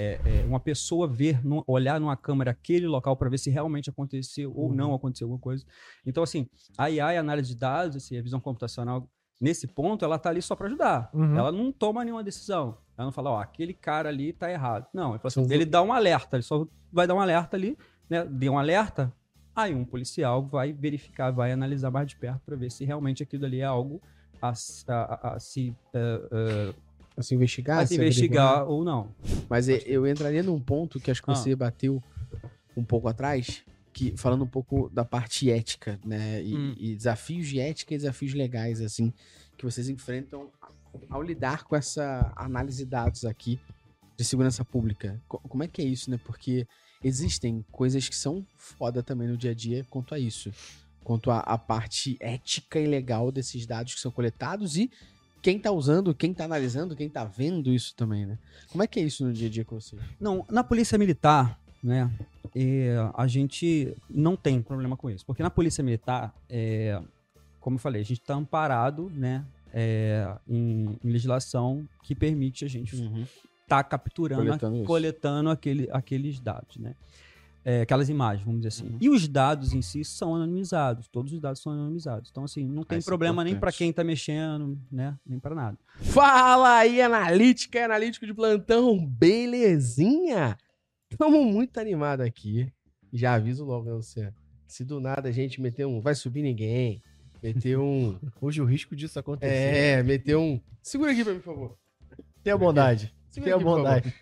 é, é, uma pessoa ver, no, olhar numa câmera aquele local para ver se realmente aconteceu ou não aconteceu alguma coisa. Então, assim, a IA a análise de dados, assim, a visão computacional, nesse ponto, ela tá ali só para ajudar. Uhum. Ela não toma nenhuma decisão. Ela não fala, ó, aquele cara ali tá errado. Não, ele, assim, ele dá um alerta, ele só vai dar um alerta ali, né? Deu um alerta, aí um policial vai verificar, vai analisar mais de perto para ver se realmente aquilo ali é algo a, a- a- a se, eh, eh, A se investigar? a se investigar ou não. Mas e- eu entraria num ponto que acho que Ah. você bateu um pouco atrás, que falando um pouco da parte ética, né? E, Hum. e desafios de ética e desafios legais, assim, que vocês enfrentam ao lidar com essa análise de dados aqui de segurança pública. Co- Como é que é isso, né? Porque existem coisas que são foda também no dia a dia quanto a isso. Quanto à parte ética e legal desses dados que são coletados e quem tá usando, quem tá analisando, quem tá vendo isso também, né? Como é que é isso no dia a dia com vocês? Não, na polícia militar, né, é, a gente não tem problema com isso. Porque na polícia militar, é, como eu falei, a gente está amparado, né, é, em, em legislação que permite a gente estar capturando, Coletando isso. coletando aquele, aqueles dados, né. É, aquelas imagens, vamos dizer assim. Uhum. E os dados em si são anonimizados, todos os dados são anonimizados. Então, assim, não tem é problema nem para quem está mexendo, né, nem para nada. Fala aí, analítica e analítico de plantão, belezinha? Estamos muito animados aqui. Já aviso logo, né, Luciano? Se do nada a gente meter um. Vai subir ninguém. Meter um. Hoje o risco disso acontecer. é, meter um. Segura aqui pra mim, por favor. Tenha bondade. Tenha bondade.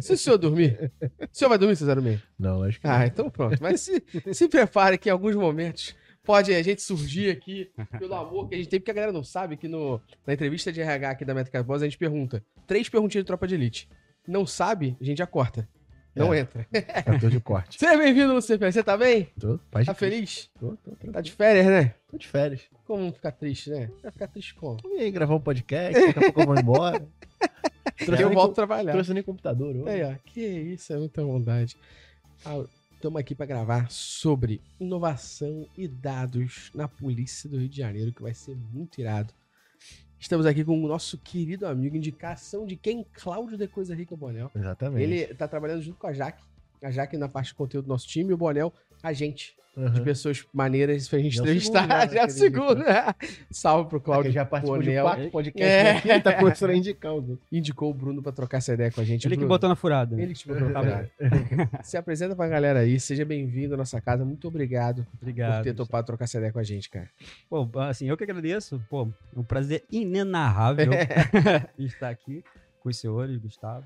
Se o senhor dormir. O senhor vai dormir, Cesaro Meio? Não, acho que Ah, então pronto. Mas se, se prepare que em alguns momentos pode a gente surgir aqui pelo amor que a gente tem, porque a galera não sabe que no, na entrevista de RH aqui da Métrica Boss a gente pergunta três perguntinhas de tropa de elite. Não sabe, a gente já corta. Não entra. fator de corte. Seja bem-vindo, Lucifer. Você tá bem? Tô, paz Tá feliz? Tô, tô, tô, Tá de férias, né? tô de férias. Como não ficar triste, né? Vai ficar triste como? E aí, gravar um podcast, daqui a pouco eu vou embora. Trouxe eu volto com- a trabalhar. Trouxe nem computador hoje. Ó. Que isso, é muita bondade. Estamos aqui para gravar sobre inovação e dados na Polícia do Rio de Janeiro, que vai ser muito irado. Estamos aqui com o nosso querido amigo, indicação de quem? Cláudio de Coisa Rica Bonel. Exatamente. Ele tá trabalhando junto com a Jaque. A Jaque na parte de conteúdo do nosso time e o Bonel, a gente. Uhum. De pessoas maneiras pra gente Já é o entrevistar. né, Já é o segundo, né? Salve pro Cláudio já participou de Bonel. quatro podcasts É. aqui, ele tá começando a indicar outros. Indicou o Bruno pra trocar essa ideia com a gente. Ele que Bruno, botou na furada. Ele que te botou na parada. Se apresenta pra galera aí, seja bem-vindo à nossa casa. Muito obrigado Obrigado. por ter topado trocar essa ideia com a gente, cara. Pô, assim, eu que agradeço. Pô, é um prazer inenarrável estar aqui com os senhores, Gustavo,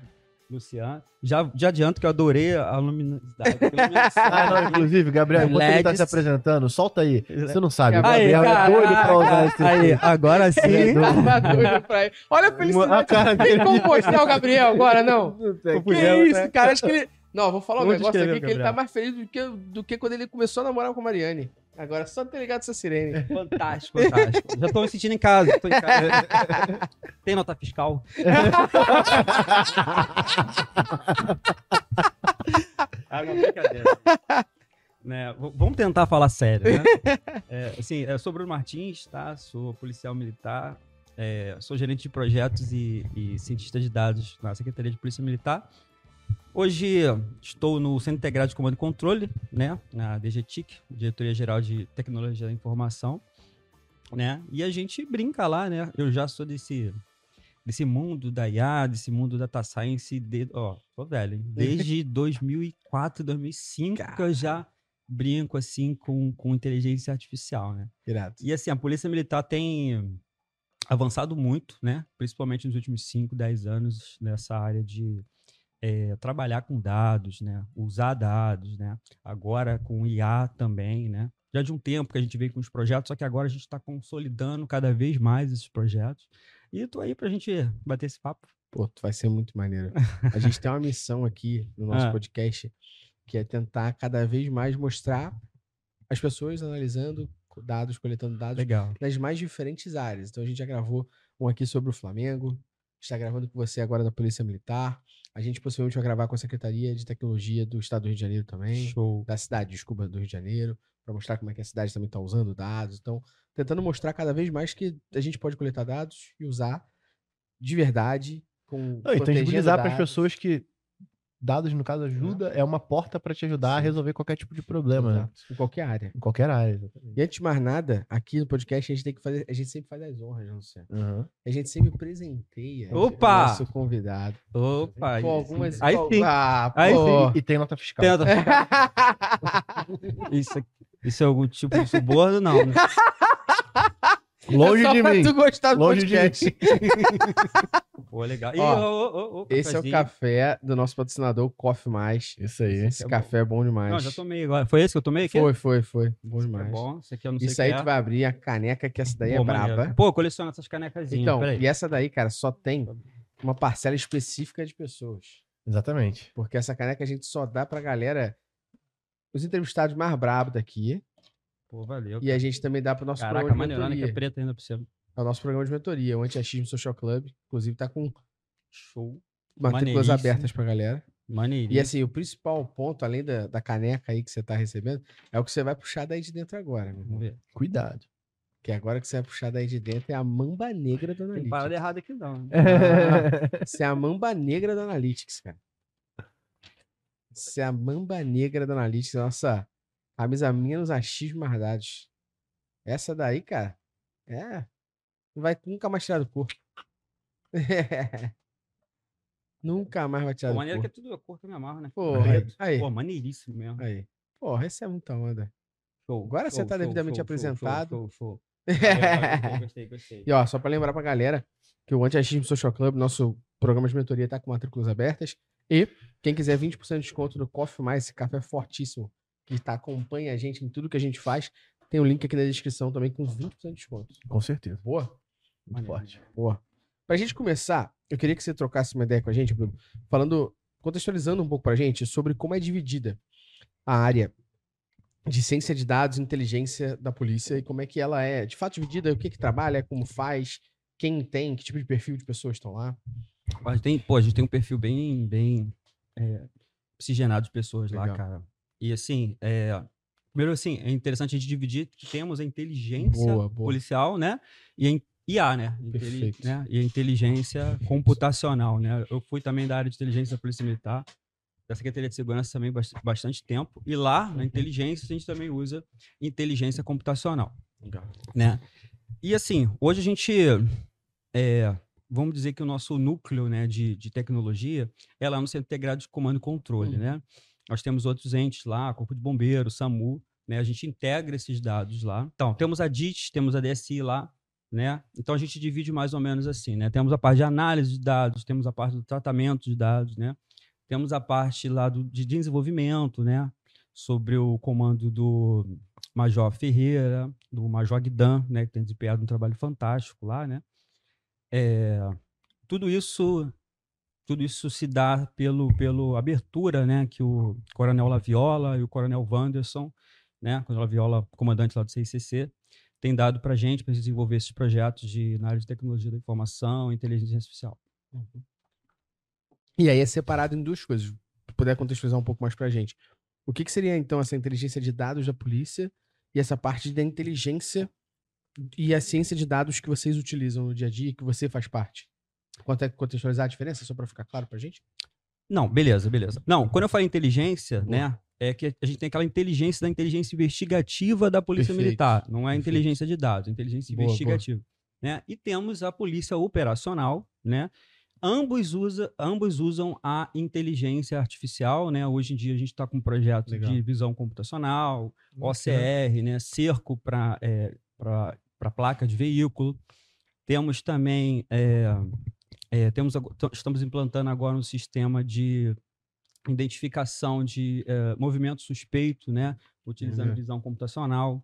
Luciano. Já, já adianto que eu adorei a luminosidade. Ah, não, inclusive, Gabriel, enquanto ele tá LEDs. se apresentando, solta aí. Você não sabe, o Aí, Gabriel é doido pra usar esse Aí, agora sim. Tá doido pra ele. Olha a felicidade. A cara Tem como postar o Gabriel agora, não? Não tem. Que isso, cara? Acho que ele... Não, vou falar um negócio aqui que ele tá mais feliz do que, do que quando ele começou a namorar com a Mariane. Agora só ter ligado essa sirene. Fantástico, fantástico. Já tô me sentindo em casa. Tô em casa. Tem nota fiscal? ah, não, brincadeira. Né, vamos tentar falar sério, né? É, assim, eu sou Bruno Martins, tá? Sou policial militar, é, sou gerente de projetos e, e cientista de dados na Secretaria de Polícia Militar. Hoje estou no Centro Integrado de Comando e Controle, né? Na DGTIC, Diretoria Geral de Tecnologia da Informação, né? E a gente brinca lá, né? Eu já sou desse desse mundo da IA, desse mundo da data science, de, ó, tô velho, hein? desde 2004, 2005 que eu já brinco assim com, com inteligência artificial, né? Irado. E assim, a Polícia Militar tem avançado muito, né? Principalmente nos últimos 5, 10 anos nessa área de eh, trabalhar com dados, né? Usar dados, né? Agora com IA também, né? Já de um tempo que a gente veio com os projetos, só que agora a gente está consolidando cada vez mais esses projetos. E tô aí pra gente bater esse papo. Pô, tu vai ser muito maneiro. A gente tem uma missão aqui no nosso Ah. podcast que é tentar cada vez mais mostrar as pessoas analisando dados, coletando dados Legal. nas mais diferentes áreas. Então a gente já gravou um aqui sobre o Flamengo, está gravando com você agora da Polícia Militar. A gente possivelmente vai gravar com a Secretaria de Tecnologia do Estado do Rio de Janeiro também, Show. da cidade, desculpa, do Rio de Janeiro, para mostrar como é que a cidade também está usando dados. Então, tentando mostrar cada vez mais que a gente pode coletar dados e usar de verdade com Não, e tangibilizar para as pessoas que dados, no caso, ajuda, é uma porta pra te ajudar a resolver qualquer tipo de problema, né? Exato. Em qualquer área. Em qualquer área. exatamente. E antes de mais nada, aqui no podcast a gente tem que fazer. A gente sempre faz as honras, não sei. Aham. A gente sempre presenteia Opa! o nosso convidado. Opa, Com aí algumas. Aí sim. Ah, Aí pô. E tem nota fiscal. Tenta. Isso, aqui- isso é algum tipo de suborno? Não, né? Longe É só de pra mim. tu gostar do Longe de podcast. Pô, legal. Ih, Ó, ô, ô, ô, Esse é o café do nosso patrocinador, Coffee Mais. Isso aí. Esse é bom. café é bom demais. Não, já tomei agora. Foi esse que eu tomei aqui? Foi, foi, foi. Bom Esse aqui demais. É bom. Esse aqui eu não sei Isso aí que tu é. vai abrir a caneca, que essa daí Pô, é maneiro. braba. Pô, coleciona essas canecazinhas. Então, peraí. e essa daí, cara, só tem uma parcela específica de pessoas. Exatamente. Porque essa caneca a gente só dá pra galera, os entrevistados mais brabos daqui. Pô, valeu. E a gente também dá pro nosso Caraca, programa de maneirona que é mentoria. preta ainda por cima. É o nosso programa de mentoria, o Anti-Achismo Social Club. Inclusive, tá com Show. matrículas abertas pra galera. Maneirinho. E assim, o principal ponto, além da, da caneca aí que você tá recebendo, é o que você vai puxar daí de dentro agora, meu irmão. Vamos ver. Cuidado. Que agora que você vai puxar daí de dentro é a mamba negra do Tem Analytics. parada errada aqui não. né? Isso é a mamba negra do Analytics, cara. Isso é a mamba negra do Analytics, nossa camisa menos achismo mais dados. Essa daí, cara, é. Não vai nunca mais tirar do corpo. nunca mais vai tirar Pô, do maneiro que é corpo. tudo a cor que eu me amarro, né? Preto. aí, Pô, maneiríssimo mesmo. aí. Porra, essa é muita onda. Show, Agora você tá devidamente apresentado. Show, show, show. Gostei, gostei, gostei. E ó, só pra lembrar pra galera que o Anti-Achismo Social Club, nosso programa de mentoria, tá com matrículas abertas. E quem quiser 20% de desconto no Coffee Mais, esse café fortíssimo, que tá, acompanha a gente em tudo que a gente faz, tem o link aqui na descrição também com 20% de desconto. Com certeza. Boa? Muito forte. Boa. Pra gente começar, eu queria que você trocasse uma ideia com a gente, Bruno, falando, contextualizando um pouco pra gente sobre como é dividida a área de ciência de dados e inteligência da polícia e como é que ela é, de fato, dividida, o que que trabalha, como faz, quem tem, que tipo de perfil de pessoas estão lá. A gente tem, pô, a gente tem um perfil bem, bem é, oxigenado de pessoas Legal. lá, cara. E assim, é, primeiro assim, é interessante a gente dividir que temos a inteligência Boa, boa. policial, né? E a IA, né? Inteli- né? E a inteligência computacional, né? Eu fui também da área de inteligência da Polícia Militar, da Secretaria de Segurança também bast- bastante tempo. E lá, na inteligência, a gente também usa inteligência computacional né? E assim, hoje a gente, é, vamos dizer que o nosso núcleo né, de, de tecnologia é lá no Centro Integrado de Comando e Controle, Uhum. né? Nós temos outros entes lá, Corpo de Bombeiro, SAMU, né? A gente integra esses dados lá. Então, temos a DIT, temos a DSI lá, né? Então, a gente divide mais ou menos assim, né? Temos a parte de análise de dados, temos a parte do tratamento de dados, né? Temos a parte lá do, de desenvolvimento, né? Sobre o comando do Major Ferreira, do Major Guidan, né, que tem desempenhado um trabalho fantástico lá, né? É, tudo isso tudo isso se dá pelo pelo abertura, né, que o Coronel Laviola e o Coronel Wanderson, né, Coronel Laviola, comandante lá do CICC, tem dado para gente para desenvolver esses projetos de na área de tecnologia da informação, inteligência artificial. E aí é separado em duas coisas. Se puder contextualizar um pouco mais pra gente. O que, que seria, então, essa inteligência de dados da polícia e essa parte da inteligência e a ciência de dados que vocês utilizam no dia a dia, que você faz parte? Quanto é contextualizar a diferença, só pra ficar claro pra gente? Não, beleza, beleza. Não, quando eu falo inteligência, né, é que a gente tem aquela inteligência da inteligência investigativa da Polícia Perfeito, Militar, não é a perfeito. inteligência de dados, é a inteligência Boa, boa. investigativa, né? E temos a Polícia Operacional, né? Ambos, usa, ambos usam a inteligência artificial, né? Hoje em dia a gente está com um projeto Legal. de visão computacional. OCR, né? Cerco para é, para placa de veículo. Temos também é, é, temos estamos implantando agora um sistema de identificação de é, movimento suspeito, né? Utilizando Uhum. visão computacional.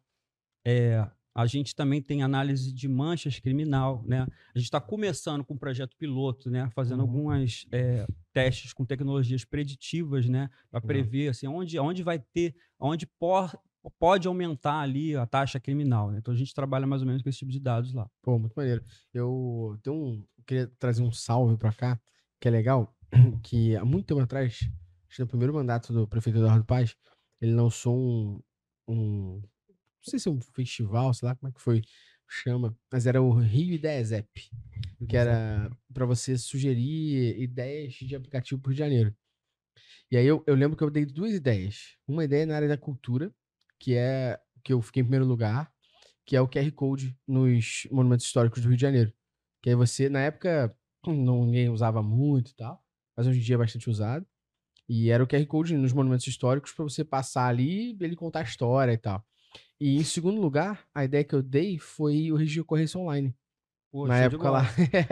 É, a gente também tem análise de manchas criminal, né? A gente está começando com um projeto piloto, né? Fazendo Uhum. alguns é, testes com tecnologias preditivas, né? Para Legal. prever assim, onde, onde vai ter, onde por, pode aumentar ali a taxa criminal. Né? Então a gente trabalha mais ou menos com esse tipo de dados lá. Pô, muito maneiro. Eu tenho um, queria trazer um salve pra cá, que é legal, que há muito tempo atrás, acho que no primeiro mandato do prefeito Eduardo Paz, ele lançou um, um não sei se é um festival, sei lá como é que foi, chama, mas era o Rio Ideias App, que era pra você sugerir ideias de aplicativo pro Rio de Janeiro. E aí eu, eu lembro que eu dei duas ideias. Uma ideia na área da cultura, que é que eu fiquei em primeiro lugar, que é o QR Code nos monumentos históricos do Rio de Janeiro. Que aí você, na época, não, ninguém usava muito e tal, mas hoje em dia é bastante usado. E era o QR Code nos monumentos históricos para você passar ali e ele contar a história e tal. E em segundo lugar, a ideia que eu dei foi o de ocorrência online. Pô, na época lá.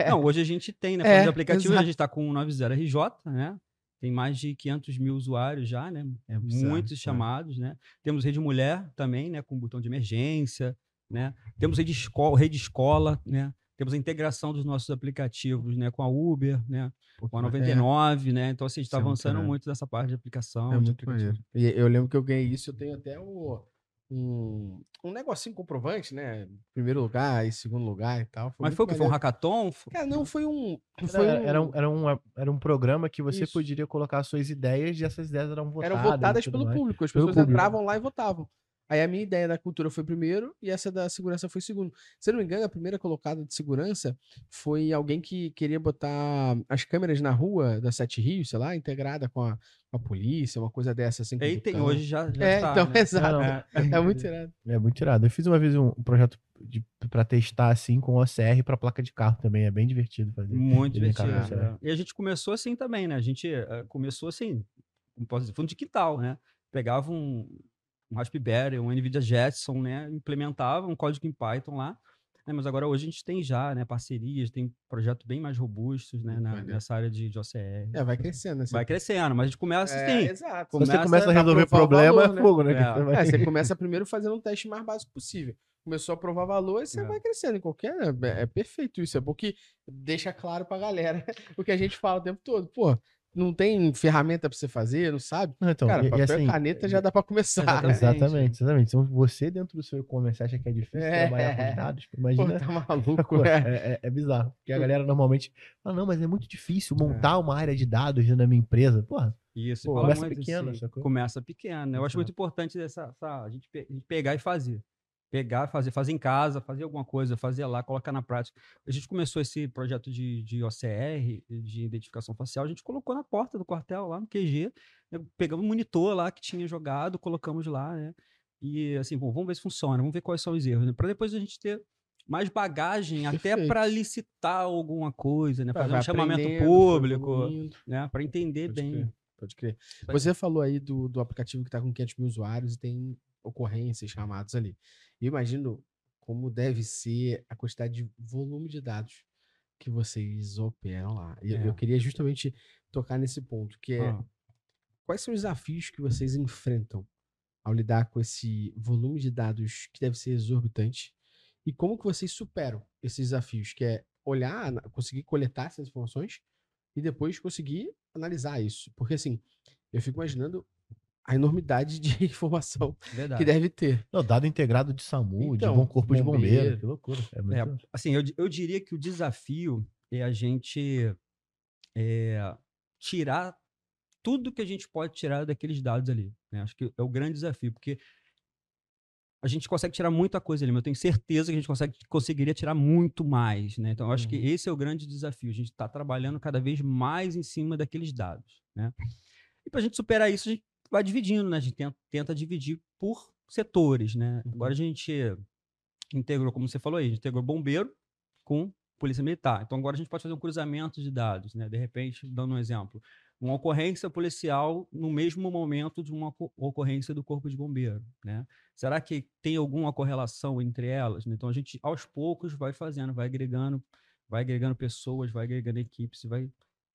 Não, hoje a gente tem, né? É, Falando de aplicativo, exato. a gente está com o 90RJ, né? Tem mais de 500 mil usuários já, né? É bizarro, Muitos é. chamados, né? Temos Rede Mulher também, né? Com botão de emergência, né? Temos Rede Escola, Rede Escola, né? Temos a integração dos nossos aplicativos, né? Com a Uber, né? Com a 99, né? Então, assim, a gente está é muito avançando maneiro. muito nessa parte de aplicação. É de muito aplicativo. E eu lembro que eu ganhei isso, eu tenho até o, um, um negocinho comprovante, né? Primeiro lugar e segundo lugar e tal. Mas muito foi o que? Foi um hackathon? Foi- Cara, não, foi um. Era, Foi um, era, um, era, um, era um programa que você Isso. poderia colocar suas ideias e essas ideias eram votadas. eram votadas pelo mais. público. As pessoas público. entravam lá e votavam. Aí a minha ideia da cultura foi primeiro e essa da segurança foi segundo. Se eu não me engano, a primeira colocada de segurança foi alguém que queria botar as câmeras na rua da Sete Rios, sei lá, integrada com a, com a polícia, uma coisa dessa assim. Aí tem hoje já, já É, tá, então, né? exato. Não, É, não. muito irado. É muito irado. Eu fiz uma vez um, um projeto de, pra testar assim com OCR pra placa de carro também. É bem divertido fazer. Muito divertido. é. E a gente começou assim também, né? A gente eh, começou assim, como posso dizer, fundo de quintal, né? Pegava um, um Raspberry, um NVIDIA Jetson, né? Implementava um código em Python lá. né? Mas agora hoje a gente tem já, né? Parcerias, tem projetos bem mais robustos, né? na- nessa área de, de OCR. É, vai crescendo. né? Você- Vai crescendo, mas a gente começa É, assim. exato. Se você começa começa a resolver problema, valor, né? é fogo, né? É. Que você É, você começa primeiro fazendo um teste mais básico possível. Começou a provar valor e você É. vai crescendo em qualquer. É, é perfeito isso. É bom que deixa claro pra galera o que a gente fala o tempo todo. Pô, não tem ferramenta pra você fazer, não sabe? Não, então, Cara, e- e papel assim, e caneta já dá pra começar. Exatamente. Exatamente, exatamente. Então, você dentro do seu e-commerce acha que é difícil É. trabalhar com os dados? Pô, Imagina. tá Pô, maluco, é, é. é- é bizarro. Porque a galera normalmente fala, não, mas é muito difícil montar uma área de dados dentro da minha empresa. Porra, Isso, Pô, fala começa pequeno, assim? Começa pequeno. né? Eu acho muito importante essa, essa- a, gente pe- a gente pegar e fazer. Pegar, fazer, fazer em casa, fazer alguma coisa, fazer lá, colocar na prática. A gente começou esse projeto de, de OCR, de identificação facial, a gente colocou na porta do quartel, lá no QG, né? pegamos um monitor lá que tinha jogado, colocamos lá, né? E assim, bom, vamos ver se funciona, vamos ver quais são os erros, né? Para depois a gente ter mais bagagem até Perfeito. para licitar alguma coisa, né? Fazer um chamamento público, né? Para entender Pode bem. crer, Pode crer. Você falou aí do, do aplicativo que tá com 500 mil usuários e tem ocorrências, chamados ali. Eu imagino como deve ser a quantidade de volume de dados que vocês operam lá. E eu- É. eu queria justamente tocar nesse ponto, que é Ah. quais são os desafios que vocês enfrentam ao lidar com esse volume de dados que deve ser exorbitante e como que vocês superam esses desafios, que é olhar, conseguir coletar essas informações e depois conseguir analisar isso. Porque assim, eu fico imaginando a enormidade de informação Verdade. que deve ter. não, dado integrado de SAMU, Então, de bom corpo de bombeiro. bombeiro. Que loucura. É muito... É, assim, eu, eu diria que o desafio é a gente é, tirar tudo que a gente pode tirar daqueles dados ali. né? Acho que é o grande desafio, porque a gente consegue tirar muita coisa ali, mas eu tenho certeza que a gente consegue, conseguiria tirar muito mais. Né? Então, eu acho que Uhum. esse é o grande desafio. A gente está trabalhando cada vez mais em cima daqueles dados. Né? E para a gente superar isso, a gente vai dividindo, né? A gente tenta, tenta dividir por setores, né? Agora a gente integrou, como você falou aí, a gente integrou bombeiro com polícia militar. Então agora a gente pode fazer um cruzamento de dados, né? De repente, dando um exemplo, uma ocorrência policial no mesmo momento de uma oco- ocorrência do corpo de bombeiro, né? Será que tem alguma correlação entre elas? né? Então a gente aos poucos vai fazendo, vai agregando, vai agregando pessoas, vai agregando equipes, vai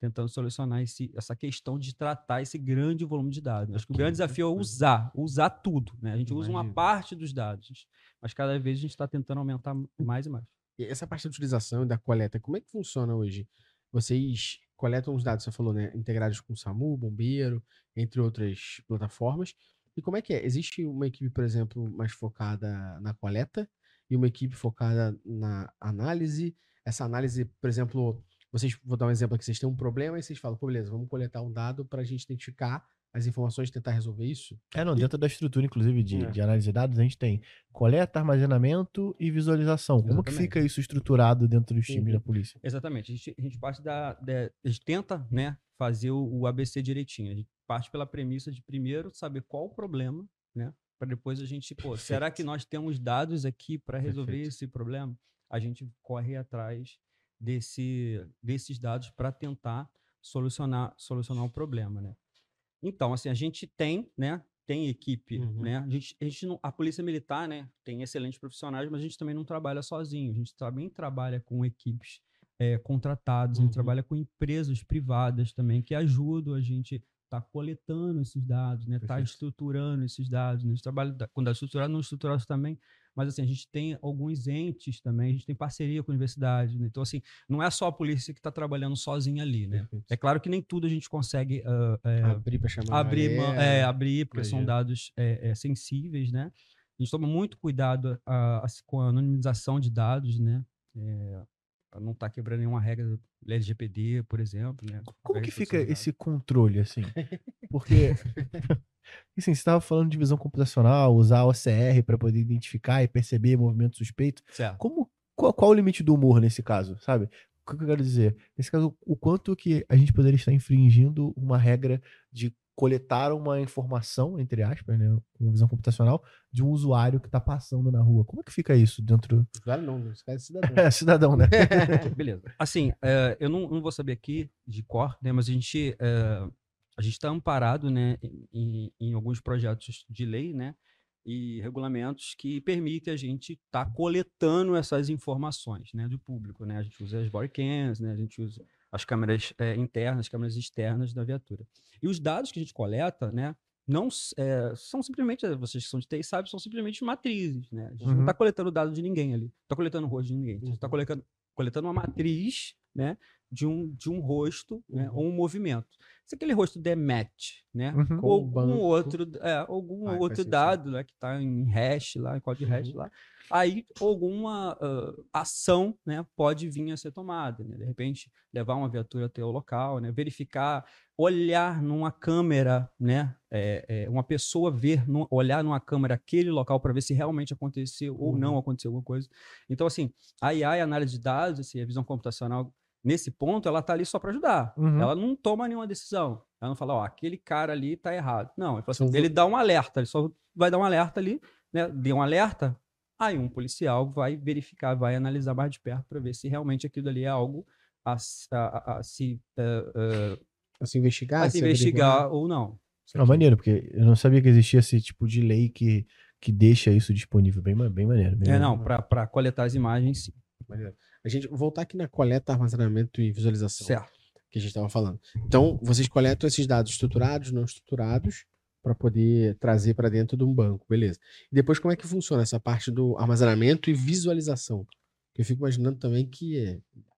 tentando solucionar esse, essa questão de tratar esse grande volume de dados. Acho que o grande desafio é usar, usar tudo, né? A gente usa uma parte dos dados, mas cada vez a gente está tentando aumentar mais e mais. E essa parte da utilização e da coleta, como é que funciona hoje? Vocês coletam os dados, você falou, né? Integrados com o SAMU, Bombeiro, entre outras plataformas. E como é que é? Existe uma equipe, por exemplo, mais focada na coleta e uma equipe focada na análise? Essa análise, por exemplo, vocês, vou dar um exemplo aqui, vocês têm um problema e vocês falam, pô, beleza, vamos coletar um dado para a gente identificar as informações e tentar resolver isso? É, não, dentro da estrutura, inclusive, de, É. de análise de dados, a gente tem coleta, armazenamento e visualização. Como que Exatamente. fica isso estruturado dentro dos times da polícia? Exatamente. A gente, a gente parte da, da- A gente tenta, né, fazer o, o ABC direitinho. A gente parte pela premissa de primeiro saber qual o problema, né? Para depois a gente, pô, será que nós temos dados aqui para resolver Perfeito. esse problema? A gente corre atrás desse, desses dados para tentar solucionar, solucionar o problema, né? Então, assim, a gente tem, né? Tem equipe, Uhum. né? A gente, a gente não, a polícia militar, né? Tem excelentes profissionais, mas a gente também não trabalha sozinho. A gente também trabalha com equipes eh, contratadas, a gente Uhum. trabalha com empresas privadas também que ajudam a gente tá coletando esses dados, né? Tá Perfeito. estruturando esses dados. Né? A gente trabalha com dados estruturados, não estruturados também, mas assim a gente tem alguns entes também. A gente tem parceria com a universidade, né? então assim não é só a polícia que está trabalhando sozinha ali, né? Perfeito. É claro que nem tudo a gente consegue ah, é, abrir para chamar. a abrir, mão- galera. é, abrir, porque são imagino. dados é, é, sensíveis, né? A gente toma muito cuidado ah, assim, com a anonimização de dados, né? É, para não estar quebrando nenhuma regra do LGPD, por exemplo, né? Como que fica esse controle, assim? Porque, assim, você estava falando de visão computacional, usar a OCR para poder identificar e perceber movimento suspeito. Certo. Como, qual, qual o limite do humor nesse caso, sabe? O que eu quero dizer? Nesse caso, o quanto que a gente poderia estar infringindo uma regra de coletar uma informação, entre aspas, né, com visão computacional, de um usuário que está passando na rua. Como é que fica isso dentro... Usuário não, né? Esse cara é cidadão. É, cidadão, né? Beleza. Assim, eh, eu não, não vou saber aqui de cor, né? Mas a gente eh, a gente está amparado, né? Em, em alguns projetos de lei, né? E regulamentos que permitem a gente estar coletando essas informações, né? Do público, né? A gente usa as bodycams, né? A gente usa as câmeras eh, internas, câmeras externas da viatura. E os dados que a gente coleta, né? Não eh, são simplesmente, vocês que são de TI sabem, são simplesmente matrizes, né? A gente não Uhum. está coletando dado de ninguém ali. Não está coletando o rosto de ninguém. A gente está Uhum. coletando, coletando uma matriz, né? De um, de um rosto, né? Uhum. Ou um movimento. Se aquele rosto der match, né? Uhum. Ou algum outro, é, algum Ah, outro dado né, que está em hash lá, em código de hash Uhum. lá, aí alguma ah, ação né, pode vir a ser tomada. né? De repente, levar uma viatura até o local, né, verificar, olhar numa câmera, né, é, é, uma pessoa ver, num- olhar numa câmera aquele local para ver se realmente aconteceu ou não Uhum. aconteceu alguma coisa. Então, assim, a IA, a análise de dados, assim, a visão computacional, nesse ponto, ela está ali só para ajudar. Uhum. Ela não toma nenhuma decisão. Ela não fala, ó, aquele cara ali tá errado. Não, ele, assim, ele dá um alerta, ele só vai dar um alerta ali, né? Deu um alerta, aí um policial vai verificar, vai analisar mais de perto para ver se realmente aquilo ali é algo a, a- a- a se, eh, eh, A se investigar, a se investigar ou não. É maneiro, porque eu não sabia que existia esse tipo de lei que, que deixa isso disponível. Bem, bem maneiro. Bem É, não, para coletar as imagens, sim. Maneiro. A gente voltar aqui na coleta, armazenamento e visualização Certo. que a gente estava falando. Então, vocês coletam esses dados estruturados, não estruturados, para poder trazer para dentro de um banco, beleza? E depois, como é que funciona essa parte do armazenamento e visualização? Eu fico imaginando também que é,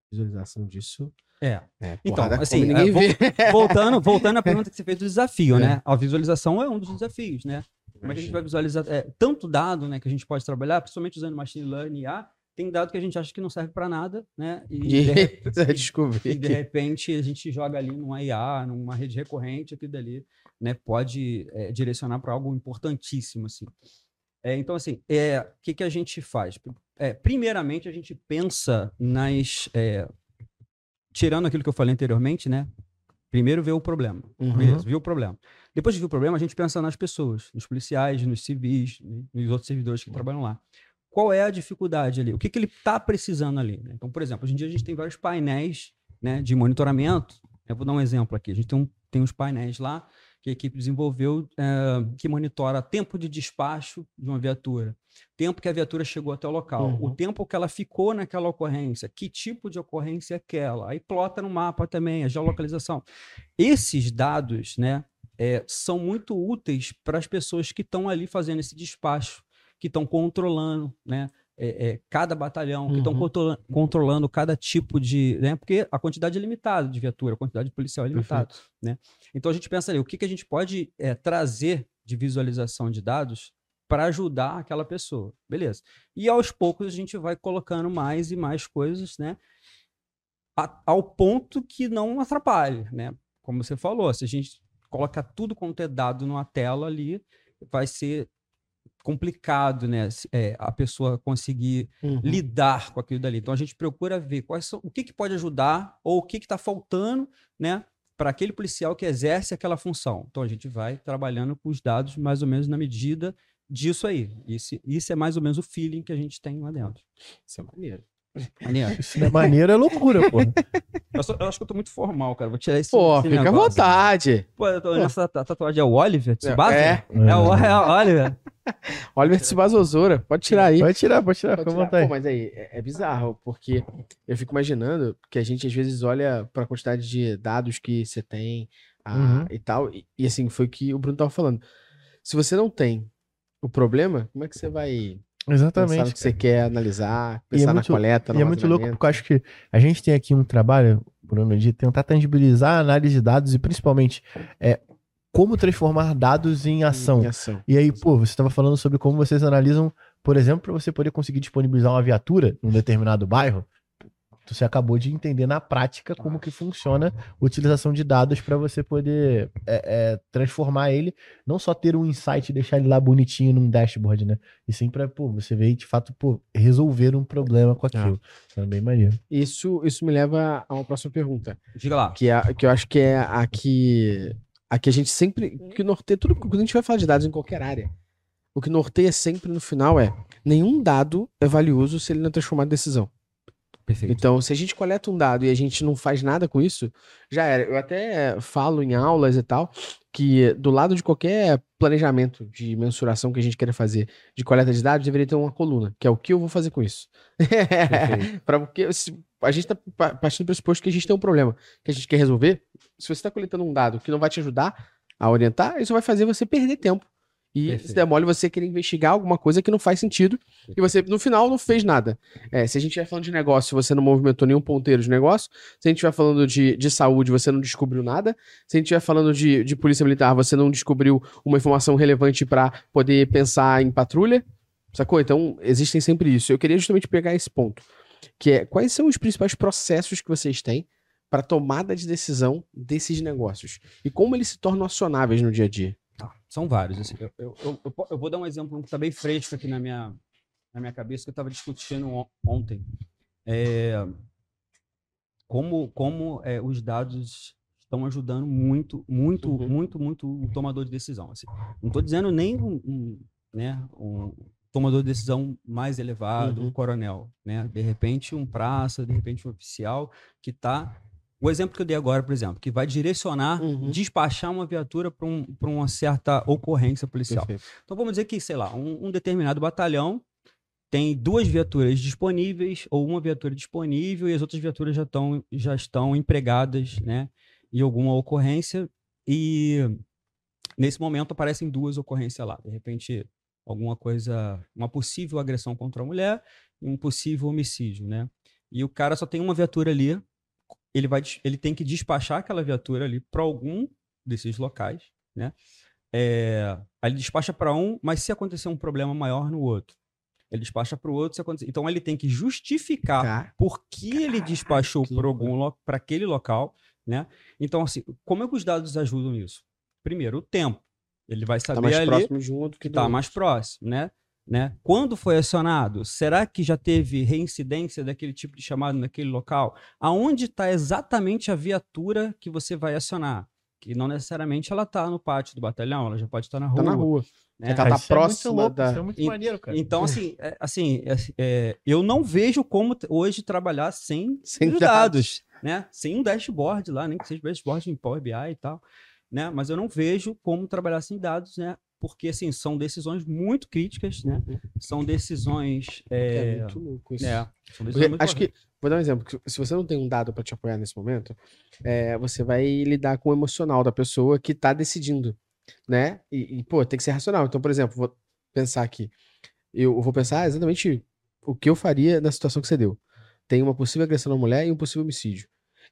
visualização disso É. é Então, assim, é, ninguém vou- vê. voltando, voltando à pergunta que você fez do desafio, É. né? A visualização é um dos desafios, né? Como é que a gente vai visualizar é, tanto dado, né, que a gente pode trabalhar, principalmente usando machine learning e IA, tem dado que a gente acha que não serve para nada, né? E, E de, re- você vai descobrir e de repente a gente joga ali numa IA, numa rede recorrente, aquilo dali, né, pode é, direcionar para algo importantíssimo, assim. É, então, assim, é, o que, que a gente faz? É, primeiramente, a gente pensa nas. é, tirando aquilo que eu falei anteriormente, né? Primeiro vê o problema. Uhum. Beleza, viu o problema. Depois de ver o problema, a gente pensa nas pessoas, nos policiais, nos civis, né, nos outros servidores que trabalham lá. Qual é a dificuldade ali? O que, que ele está precisando ali? né? Então, por exemplo, hoje em dia a gente tem vários painéis né, de monitoramento. Eu vou dar um exemplo aqui. A gente tem, um, tem uns painéis lá que a equipe desenvolveu eh, que monitora tempo de despacho de uma viatura, tempo que a viatura chegou até o local, Uhum. o tempo que ela ficou naquela ocorrência, que tipo de ocorrência é aquela. Aí plota no mapa também, a geolocalização. Esses dados, né, é, são muito úteis para as pessoas que estão ali fazendo esse despacho, que estão controlando, né, é, é, cada batalhão, que estão Uhum. controla- controlando cada tipo de, né, porque a quantidade é limitada de viatura, a quantidade de policial é limitada. Perfeito. Então a gente pensa ali, o que, que a gente pode é, trazer de visualização de dados para ajudar aquela pessoa, beleza? E aos poucos a gente vai colocando mais e mais coisas, né? a- ao ponto que não atrapalhe, né? Como você falou, se a gente coloca tudo quanto é dado numa tela ali, vai ser complicado, né? é, a pessoa conseguir Uhum. lidar com aquilo dali. Então a gente procura ver quais são, o que, que pode ajudar ou o que está faltando, né? Para aquele policial que exerce aquela função. Então a gente vai trabalhando com os dados mais ou menos na medida disso aí. Isso, isso é mais ou menos o feeling que a gente tem lá dentro. Isso é maneiro. Maneiro. Isso é maneiro, é loucura, pô. Eu, sou- eu acho que eu tô muito formal, cara. Vou tirar esse. Pô, esse fica à vontade. Pô, eu tô, essa ta- tatuagem é o Oliver Tsubasa? É. É o, é o Oliver. Oliver Tsubasozora. Pode tirar aí. Pode tirar, pode tirar, Pode fica à tirar. Pô, vontade. mas aí, é, é bizarro, porque eu fico imaginando que a gente às vezes olha para a quantidade de dados que você tem ah, Uhum. e tal, e, e assim, foi o que o Bruno tava falando. Se você não tem o problema, como é que você vai pensar no Exatamente. que você quer analisar, é pensar muito- na coleta, no E é muito louco porque eu acho que a gente tem aqui um trabalho, Bruno, de tentar tangibilizar a análise de dados e principalmente é, como transformar dados em ação. Em ação. E aí, pô, você estava falando sobre como vocês analisam, por exemplo, para você poder conseguir disponibilizar uma viatura num determinado bairro. Você acabou de entender na prática como que funciona a utilização de dados para você poder é, é, transformar ele, não só ter um insight e deixar ele lá bonitinho num dashboard, né? E sim para, você ver e de fato, pô, resolver um problema com aquilo. Isso é bem maneiro. Isso, isso me leva a uma próxima pergunta. Diga lá. que, é, que eu acho que é a que, a que a gente sempre. Que norteia tudo. Quando a gente vai falar de dados em qualquer área, o que norteia sempre no final é: nenhum dado é valioso se ele não é transformado em decisão. Perfeito. Então, se a gente coleta um dado e a gente não faz nada com isso, já era. Eu até falo em aulas e tal que do lado de qualquer planejamento de mensuração que a gente queira fazer de coleta de dados, deveria ter uma coluna, que é o que eu vou fazer com isso. para porque a gente está partindo do pressuposto que a gente tem um problema que a gente quer resolver. Se você está coletando um dado que não vai te ajudar a orientar, isso vai fazer você perder tempo. E Perfeito. se der mole você querer investigar alguma coisa que não faz sentido e você, no final, não fez nada. É, se a gente estiver falando de negócio, você não movimentou nenhum ponteiro de negócio. Se a gente estiver falando de, de saúde, você não descobriu nada. Se a gente estiver falando de, de polícia militar, você não descobriu uma informação relevante para poder pensar em patrulha. Sacou? Então, existem sempre isso. Eu queria justamente pegar esse ponto. Que é, quais são os principais processos que vocês têm para tomada de decisão desses negócios? E como eles se tornam acionáveis no dia a dia? São vários. assim. Eu, eu- eu- eu vou dar um exemplo que está bem fresco aqui na minha, na minha cabeça, que eu estava discutindo on- ontem. É, como como é, os dados estão ajudando muito, muito, Uhum. muito, muito o tomador de decisão. assim. Não estou dizendo nem um, um, né, um tomador de decisão mais elevado, Uhum. um coronel. Né? De repente, um praça, de repente, um oficial que está. O exemplo que eu dei agora, por exemplo, que vai direcionar, Uhum. despachar uma viatura para um, pra uma certa ocorrência policial. Perfeito. Então vamos dizer que, sei lá, um, um determinado batalhão tem duas viaturas disponíveis ou uma viatura disponível e as outras viaturas já, tão, já estão empregadas, né, em alguma ocorrência e nesse momento aparecem duas ocorrências lá. De repente, alguma coisa, uma possível agressão contra a mulher e um possível homicídio, né? E o cara só tem uma viatura ali, ele vai, ele tem que despachar aquela viatura ali para algum desses locais, né? É, aí ele despacha para um, mas se acontecer um problema maior no outro, ele despacha para o outro. Se acontecer... Então ele tem que justificar Tá. por que ele despachou para algum para aquele local, né? Então assim, como é que os dados ajudam nisso? Primeiro, o tempo. Ele vai Tá saber mais ali próximo de um do que do está outro. mais próximo, né? Né? Quando foi acionado? Será que já teve reincidência daquele tipo de chamado naquele local? Aonde está exatamente a viatura que você vai acionar? Que não necessariamente ela está no pátio do batalhão, ela já pode estar na rua. Tá na rua. né? Tá- tá Isso é muito próxima louco, da- Isso é muito maneiro, cara. Então, assim, é, assim é, é, eu não vejo como hoje trabalhar sem, Sem os dados. dados, né? Sem um dashboard lá, nem que seja dashboard em Power BI e tal, né? Mas eu não vejo como trabalhar sem dados, né? Porque, assim, são decisões muito críticas, né? São decisões... É, É, muito louco isso. é, são decisões muito acho que, vou dar um exemplo. Se você não tem um dado para te apoiar nesse momento, é, você vai lidar com o emocional da pessoa que tá decidindo, né? E, e, pô, tem que ser racional. Então, por exemplo, vou pensar aqui. Eu vou pensar exatamente o que eu faria na situação que você deu. Tem uma possível agressão à mulher e um possível homicídio.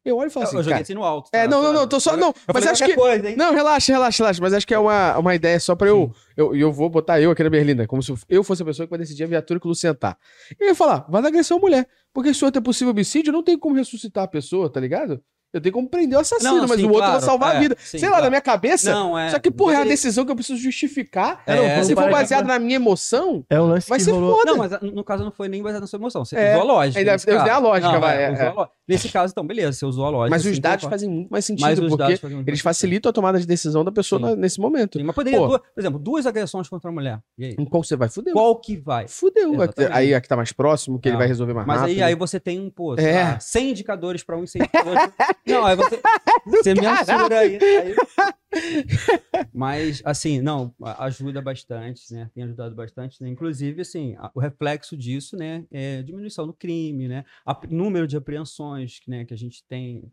Eu olho e falo assim, eu joguei cara, assim no alto. É, tá? não, não, não, tô só- Eu não, falei mas acho que- Coisa, hein? Não, relaxa, relaxa, relaxa. Mas acho que é uma, uma ideia só pra eu. Eu, eu. eu vou botar eu aqui na Berlinda, como se eu fosse a pessoa que vai decidir a viatura que o Luciano tá. Eu ia falar, vai dar agressão à mulher. Porque se o outro é possível homicídio, não tem como ressuscitar a pessoa, tá ligado? Eu tenho como prender o assassino, Não, não, mas sim, o outro claro, vai salvar a é, vida. sim, Sei lá, claro. na minha cabeça. Não, é. Só que, porra, é a decisão que eu preciso justificar. É, não, se for baseado na minha emoção, É o lance vai que ser rolou. foda. Não, mas no caso não foi nem baseado na sua emoção. Você É, usou a lógica. ainda- eu usei a lógica, Não, vai, é, é, a é. Nesse caso, então, beleza, você usou a lógica. mas os dados fazem muito mais sentido, Mas porque eles facilitam a tomada de decisão da pessoa na- nesse momento. Sim, mas poderia, duas- por exemplo, duas agressões contra a mulher. E aí? Em qual você vai? Fudeu. Qual que vai? Fudeu. Exatamente. Aí a que tá mais próximo, que ele Não. vai resolver mais Mas rápido. aí, aí você tem um, pô, sei É. lá, 100 indicadores para um e 100 indicadores. não, aí você, você mensura aí. aí- Mas, assim, não, ajuda bastante, né? Tem ajudado bastante, né? Inclusive, assim, a- o reflexo disso, né? É diminuição do crime, né? A, número de apreensões, né? Que a gente tem,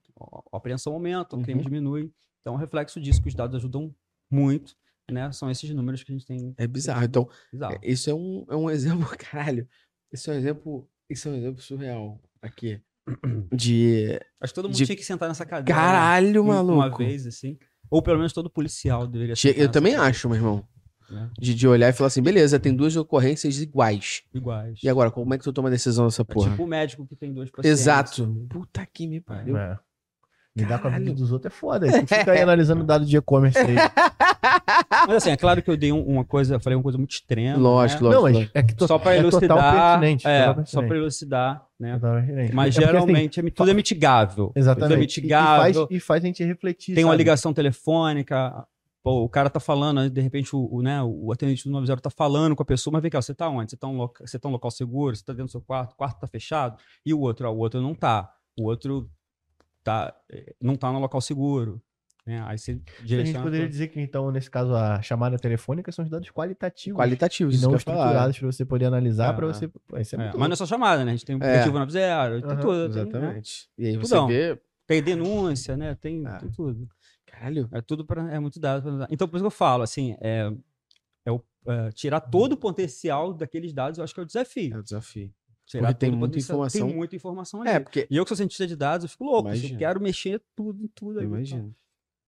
a apreensão aumenta, o crime Uhum. diminui. Então, o reflexo disso, que os dados ajudam muito, né? São esses números que a gente tem. É bizarro. Então, Bizarro. é, isso é um, é um exemplo, caralho. Isso é um exemplo. Isso é um exemplo surreal aqui. De. Acho que todo mundo de- tinha que sentar nessa cadeira. né? Caralho, um- maluco. Uma vez, assim. Ou pelo menos todo policial deveria sentar Eu também cadeira, acho, meu irmão. né? De, de olhar e falar assim, beleza, tem duas ocorrências iguais. Iguais. E agora, como é que tu toma a decisão dessa É porra? tipo o médico que tem dois pacientes. Exato. Puta que me pariu. É. Lidar com a vida dos outros é foda. Tu fica aí analisando dado de e-commerce aí. Mas assim, é claro que eu dei um- uma coisa, falei uma coisa muito extrema. Lógico, né? lógico. Não, mas é que to- Só para é total elucidar. pertinente. é, total só para elucidar, né? Pertinente. Mas É assim, geralmente é, tudo é mitigável. Tudo é Exatamente. E- mitigável. E faz, e faz a gente refletir. tem uma sabe? ligação telefônica. Pô, o cara tá falando, de repente o, o, né, o atendente do 90 tá falando com a pessoa, mas vem cá, você tá onde? Você tá, um loca... você tá um local seguro? Você tá dentro do seu quarto? O quarto tá fechado? E o outro? Ó, o outro não tá. O outro tá, eh, não tá no local seguro. Né? Aí você A gente direciona. poderia pro- dizer que, então, nesse caso, a chamada telefônica são os dados qualitativos. Qualitativos, E isso não estruturados para você poder analisar, para É. você. Pô, isso é É, mas não é só chamada, né? A gente tem o É. aplicativo 90, tem tudo. tem, né? Exatamente. E aí você Tudão. vê. Tem denúncia, né? Tem, É. tem tudo. Caralho. É tudo para é muito dado. pra- Então, por isso que eu falo, assim, é, é o- é, tirar todo o potencial daqueles dados, eu acho que é o desafio. É o desafio. Tirar Porque tem muita informação. Tem muita informação ali. É, porque. E eu que sou cientista de dados, eu fico louco. assim, Imagina. Eu quero mexer tudo em tudo. Eu ali, imagino.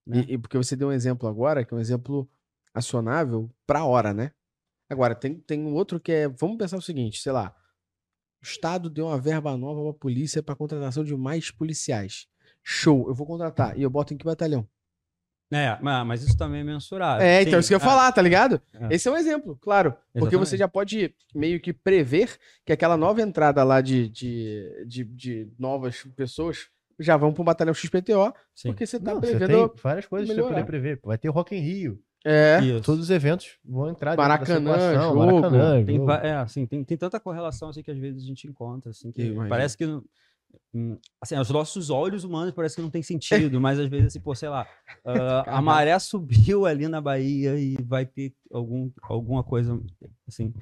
Né? E, e porque você deu um exemplo agora, que é um exemplo acionável pra hora, né? Agora, tem, tem um outro que é. Vamos pensar o seguinte, sei lá. O Estado deu uma verba nova pra polícia pra contratação de mais policiais. Show, eu vou contratar. E eu boto em que batalhão? É, mas, mas isso também é mensurável. É, então Sim, isso que eu ia é, falar, tá ligado? é. Esse é um exemplo, claro. Porque você Exatamente. já pode meio que prever que aquela nova entrada lá de, de, de, de novas pessoas já vão pro batalhão XPTO, Sim. porque você tá Não, você prevendo. tem várias coisas que você melhorar. poder prever. Vai ter Rock in Rio. É. Isso. Todos os eventos vão entrar Maracanã, jogo. Maracanã, Tem, jogo. é, assim, tem, tem tanta correlação assim, que às vezes a gente encontra. Assim, que parece que. hum, Assim, aos nossos olhos humanos parece que não tem sentido, mas às vezes, assim, pô, sei lá, ah, a maré subiu ali na Bahia e vai ter algum, alguma coisa, assim,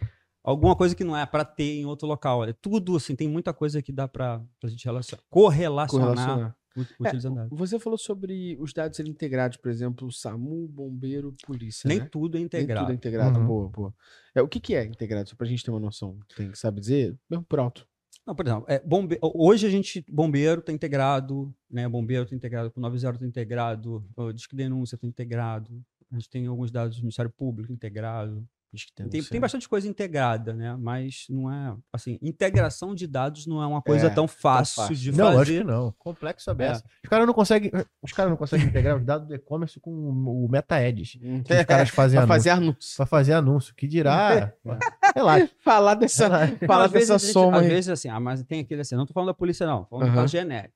alguma coisa que não é para ter em outro local. Olha, tudo, assim, tem muita coisa que dá pra, pra gente relacionar, correlacionar, Correlacionar. É, utilizando dados. Você falou sobre os dados serem integrados, por exemplo, SAMU, bombeiro, polícia. Nem né? tudo é Nem integrado. tudo é integrado. Uhum. Boa, boa. É, o que, que é integrado? Só pra gente ter uma noção. Tem que saber dizer? Mesmo por alto. Não, por exemplo, é, bombe... hoje a gente, bombeiro está integrado, né? Bombeiro está integrado, com 90 está integrado, Disque Denúncia está integrado, a gente tem alguns dados do Ministério Público integrado. Acho que Tem, tem, tem bastante coisa integrada, né? Mas não é, assim, integração de dados não é uma coisa É, tão fácil, fácil. de Não, acho fazer. que não. Complexo a É. beça. Os caras não conseguem. Os caras não conseguem integrar os dados do e-commerce com o MetaEds. Que os caras fazem pra anúncio. fazer anúncio. Pra fazer anúncio. Que dirá. Relaxa. Falar dessa, Relaxa. Não, falar às vezes dessa gente- soma Às vezes, assim, ah, mas tem aquele assim, não tô falando da polícia, não, falando do Aham. caso genérico.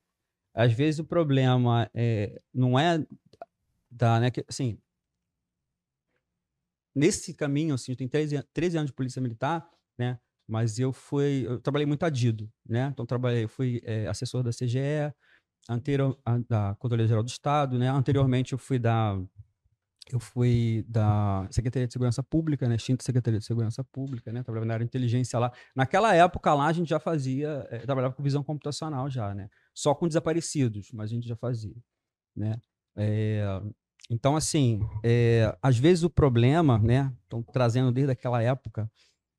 Às vezes o problema é, não é da, né, que, assim, nesse caminho, assim, eu tenho 13, an- 13 anos de polícia militar, né, mas eu fui, eu trabalhei muito adido, né, então trabalhei, eu fui é, assessor da CGE, anterior, a- da Controladoria Geral do Estado, né, anteriormente eu fui da, eu fui da Secretaria de Segurança Pública, né, extinta Secretaria de Segurança Pública, né, trabalhava na área de inteligência lá, Naquela época lá a gente já fazia, eh, trabalhava com visão computacional já, né? Só com desaparecidos, mas a gente já fazia, né? Eh, então, assim, eh, às vezes o problema, né? Estão trazendo desde aquela época,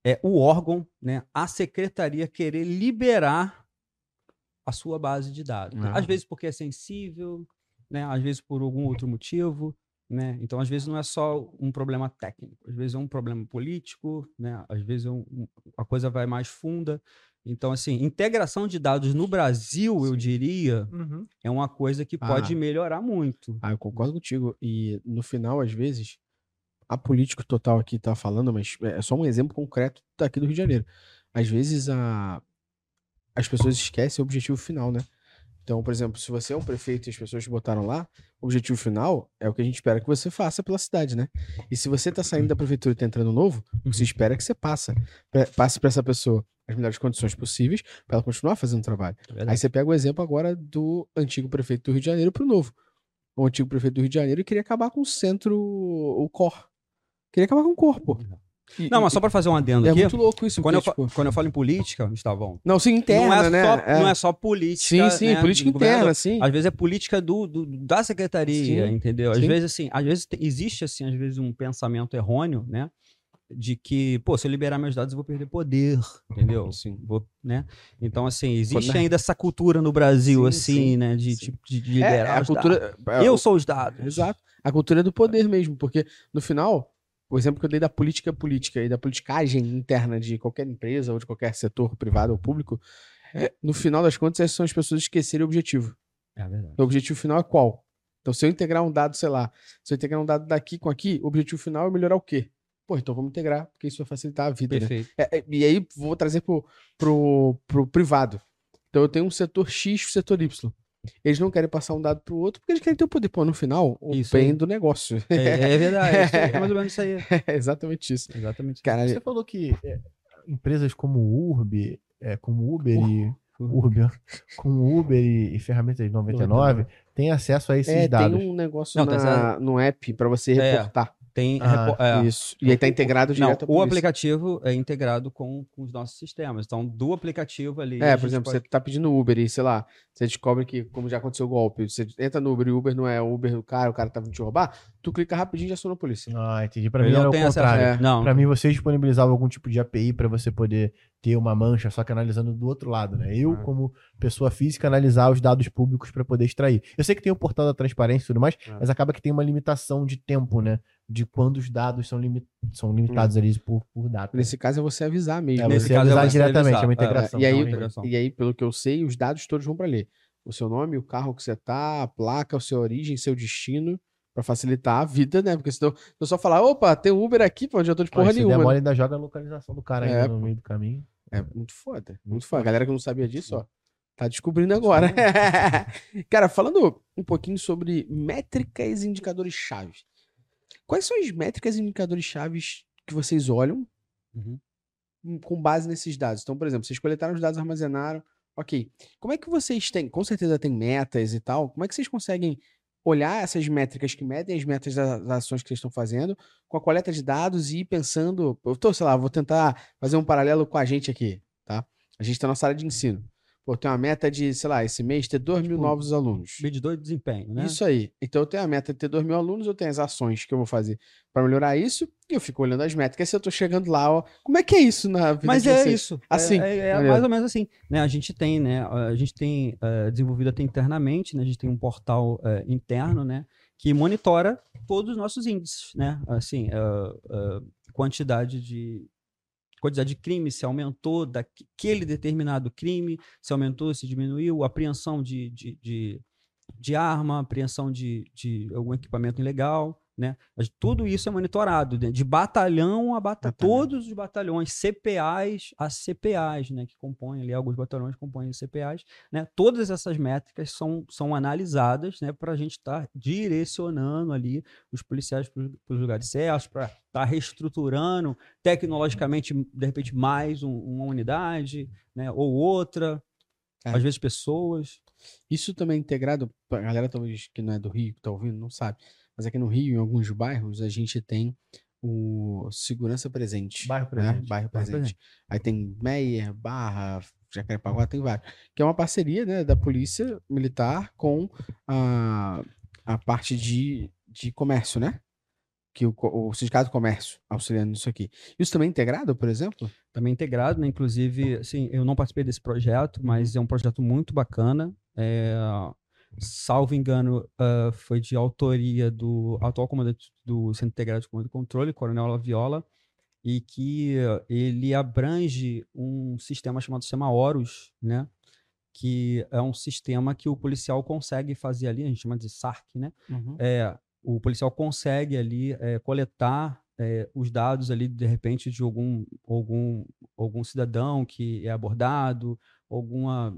é o órgão, né? A secretaria querer liberar a sua base de dados. Ah. Às vezes porque é sensível, né? Às vezes por algum outro motivo, né? Então, às vezes não é só um problema técnico, às vezes é um problema político, né? Às vezes é um- a coisa vai mais funda. Então, assim, integração de dados no Brasil, eu diria, Uhum. é uma coisa que pode Ah. melhorar muito. Ah, eu concordo contigo. E no final, às vezes, a político total aqui tá falando, mas é só um exemplo concreto daqui do Rio de Janeiro. Às vezes a... as pessoas esquecem o objetivo final, né? Então, por exemplo, se você é um prefeito e as pessoas te botaram lá, o objetivo final é o que a gente espera que você faça pela cidade, né? E se você tá saindo da prefeitura e tá entrando novo, o que se espera é que você passa, passe para essa pessoa as melhores condições possíveis para ela continuar fazendo o trabalho. É. Aí você pega o exemplo agora do antigo prefeito do Rio de Janeiro pro novo. O antigo prefeito do Rio de Janeiro queria acabar com o centro, o COR. Queria acabar com o COR, pô. E- Não, mas só para fazer um adendo é aqui, muito louco isso. quando eu, porque, fa- tipo, quando eu falo em política, Gustavão, Não, sim, interna, não, é né? só, É. não é só política. Sim, sim, né, política interna, sim. Às vezes é política do, do- da secretaria, Sim, entendeu? Às sim. vezes, assim, às vezes te- existe, assim, às vezes um pensamento errôneo, né? De que, pô, se eu liberar meus dados, eu vou perder poder, entendeu? Sim. Vou, né? Então, assim, existe Quando- ainda essa cultura no Brasil, Sim, assim, sim, né? De, sim. tipo, de, de É, liberar é a cultura. dados. é, Eu o- sou os dados. Exato. A cultura é do poder mesmo, porque no final, o exemplo que eu dei da política política e da politicagem interna de qualquer empresa ou de qualquer setor privado ou público, é, no final das contas, essas são as pessoas esquecerem o objetivo. É verdade. O objetivo final é qual? Então, se eu integrar um dado, sei lá, se eu integrar um dado daqui com aqui, o objetivo final é melhorar o quê? Pô, então vamos integrar, porque isso vai facilitar a vida, né? Perfeito. É, é, e aí vou trazer pro, pro, pro privado. Então eu tenho um setor X e um setor Y. Eles não querem passar um dado pro outro porque eles querem ter o poder. Pô, no final, o Isso bem aí. do negócio. É, é verdade. É, é mais ou menos isso aí. é exatamente isso. Exatamente. Caralho, Você falou que é, empresas como o Urb, é, como Uber e. Urb, ó, como Uber e, e ferramentas 99 têm acesso a esses é, dados. tem um negócio Não, tá na, no app pra você É. reportar. Tem. Ah, Isso. E aí tá integrado Não, direto à o aplicativo é integrado com, com os nossos sistemas. Então, do aplicativo ali. É, por exemplo, pode- você tá pedindo Uber e, sei lá, você descobre que, como já aconteceu o golpe, você entra no Uber e o Uber não é o Uber do cara, o cara tá vindo te roubar, tu clica rapidinho e já aciona a polícia. Ah, entendi. Pra Ele mim era não o tem acesso. contrário. É. Não, Pra mim, você disponibilizava algum tipo de API pra você poder ter uma mancha, só que analisando do outro lado, né? Eu, Ah. como pessoa física, analisar os dados públicos pra poder extrair. Eu sei que tem o portal da transparência e tudo mais, Ah. mas acaba que tem uma limitação de tempo, né? De quando os dados são, limi- são limitados ali por, por data. Nesse caso é você avisar mesmo. É, né? você avisar diretamente, é uma É, integração. E aí, uma então, integração. e aí, pelo que eu sei, os dados todos vão pra ler. O seu nome, o carro que você tá, a placa, a sua origem, seu destino, pra facilitar a vida, né? Porque senão eu só falar, opa, tem Uber aqui, pô, onde eu tô de porra Ó, se der nenhuma. mole, né? ainda joga a localização do cara É, ainda no meio do caminho. É muito foda, muito foda. A galera que não sabia disso, ó, tá descobrindo agora. Cara, falando um pouquinho sobre métricas e indicadores chaves. Quais são as métricas e indicadores chaves que vocês olham Uhum. hum, com base nesses dados? Então, por exemplo, vocês coletaram os dados, armazenaram, ok. Como é que vocês têm, com certeza tem metas e tal, como é que vocês conseguem olhar essas métricas que medem as metas das ações que vocês estão fazendo com a coleta de dados e ir pensando, eu tô, sei lá, vou tentar fazer um paralelo com a gente aqui, tá? A gente tá na sala de ensino. Pô, tem uma meta de, sei lá, esse mês ter 2 mil Tipo, novos alunos. Medidor de desempenho, né? Isso aí. Então eu tenho a meta de ter 2 mil alunos, eu tenho as ações que eu vou fazer para melhorar isso, e eu fico olhando as métricas. Se eu tô chegando lá, ó, como é que é isso na vida Mas de é vocês? isso. Assim, É, é- é mais ou menos assim. Né? A gente tem, né? A gente tem eh, desenvolvido até internamente, né? A gente tem um portal eh, interno, né? Que monitora todos os nossos índices, né? Assim, eh, quantidade de quantidade de crime, se aumentou daquele determinado crime, se aumentou, se diminuiu, apreensão de, de, de, de arma, apreensão de, de algum equipamento ilegal, né? Mas Tudo isso é monitorado, né? de batalhão a batalhão, todos os batalhões, CPAs a CPAs, né? Que compõem ali, alguns batalhões compõem CPAs, né? Todas essas métricas são, são analisadas, né? Para a gente estar direcionando ali os policiais para os lugares certos, para estar reestruturando tecnologicamente, de repente, mais um- uma unidade, né? Ou outra, É. às vezes pessoas. Isso também é integrado, a galera talvez que não é do Rio, que tá ouvindo, não sabe. Mas aqui no Rio, em alguns bairros, a gente tem o Segurança Presente. Bairro né? Presente. Bairro Bairro Presente. Aí tem Meier, Barra, Jacarepaguá, tem vários. Que é uma parceria né, da Polícia Militar com a, a parte de, de comércio, né? que o, o Sindicato do Comércio auxiliando nisso aqui. Isso também é integrado, por exemplo? também integrado, né? Inclusive, assim, eu não participei desse projeto, mas é um projeto muito bacana. É, salvo engano, ah, foi de autoria do atual comandante do Centro Integrado de Comando e Controle, Coronel Laviola, e que ah, ele abrange um sistema chamado sistema Horus, né? Que é um sistema que o policial consegue fazer ali, a gente chama de SARC, né? é, o policial consegue ali é, coletar é, os dados ali, de repente, de algum, algum, algum cidadão que é abordado, alguma.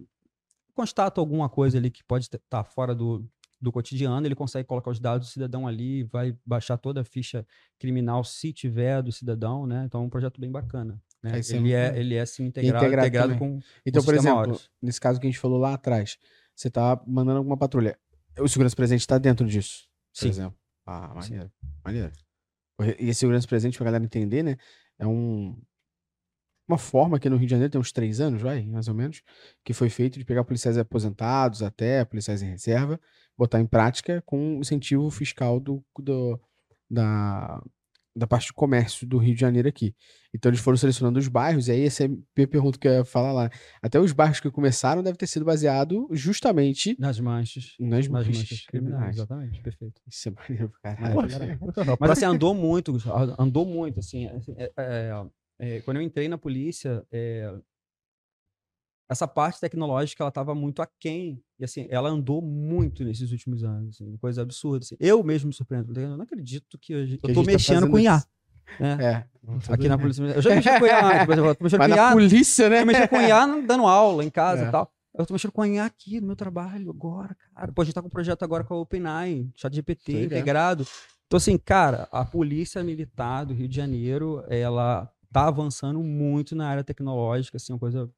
Constata alguma coisa ali que pode estar fora do, do cotidiano, ele consegue colocar os dados do cidadão ali, vai baixar toda a ficha criminal, se tiver, do cidadão, né? Então é um projeto bem bacana. Né? É, é Ele, é, maneiro. ele é sim integrado, integrado integrado com. Então, por exemplo, nesse caso que a gente falou lá atrás, você tá mandando alguma patrulha. O segurança presente está dentro disso, por Sim. exemplo. Ah, maneiro. Maneiro. E esse segurança presente, pra galera entender, né? É um. Uma forma aqui no Rio de Janeiro, tem uns três anos, vai, mais ou menos, que foi feito de pegar policiais aposentados até, policiais em reserva, botar em prática com o incentivo fiscal do, do- da, da parte de comércio do Rio de Janeiro aqui. Então eles foram selecionando os bairros, e aí essa é a pergunta que eu ia falar lá. Até os bairros que começaram deve ter sido baseado justamente Nas manchas. nas Nas manchas manchas criminais. Exatamente, perfeito. Isso é maneiro caralho. Mas assim, andou muito, Gustavo, andou muito, assim, assim, é- é- é, quando eu entrei na polícia, é, essa parte tecnológica, ela estava muito aquém, e assim, ela andou muito nesses últimos anos, assim, coisa absurda, assim. eu mesmo me surpreendo, eu não acredito que eu, gente tá mexendo com IA, isso. né, É. aqui na polícia, eu já mexi com IA exemplo, eu tô mexendo Mas com na IA, polícia, né? eu mexi com IA dando aula em casa É. e tal, eu tô mexendo com IA aqui no meu trabalho agora, cara, pô, a gente tá com um projeto agora com a OpenAI, chat GPT Sei, né? integrado, então, assim, cara, a Polícia Militar do Rio de Janeiro, ela tá avançando muito na área tecnológica, assim, uma coisa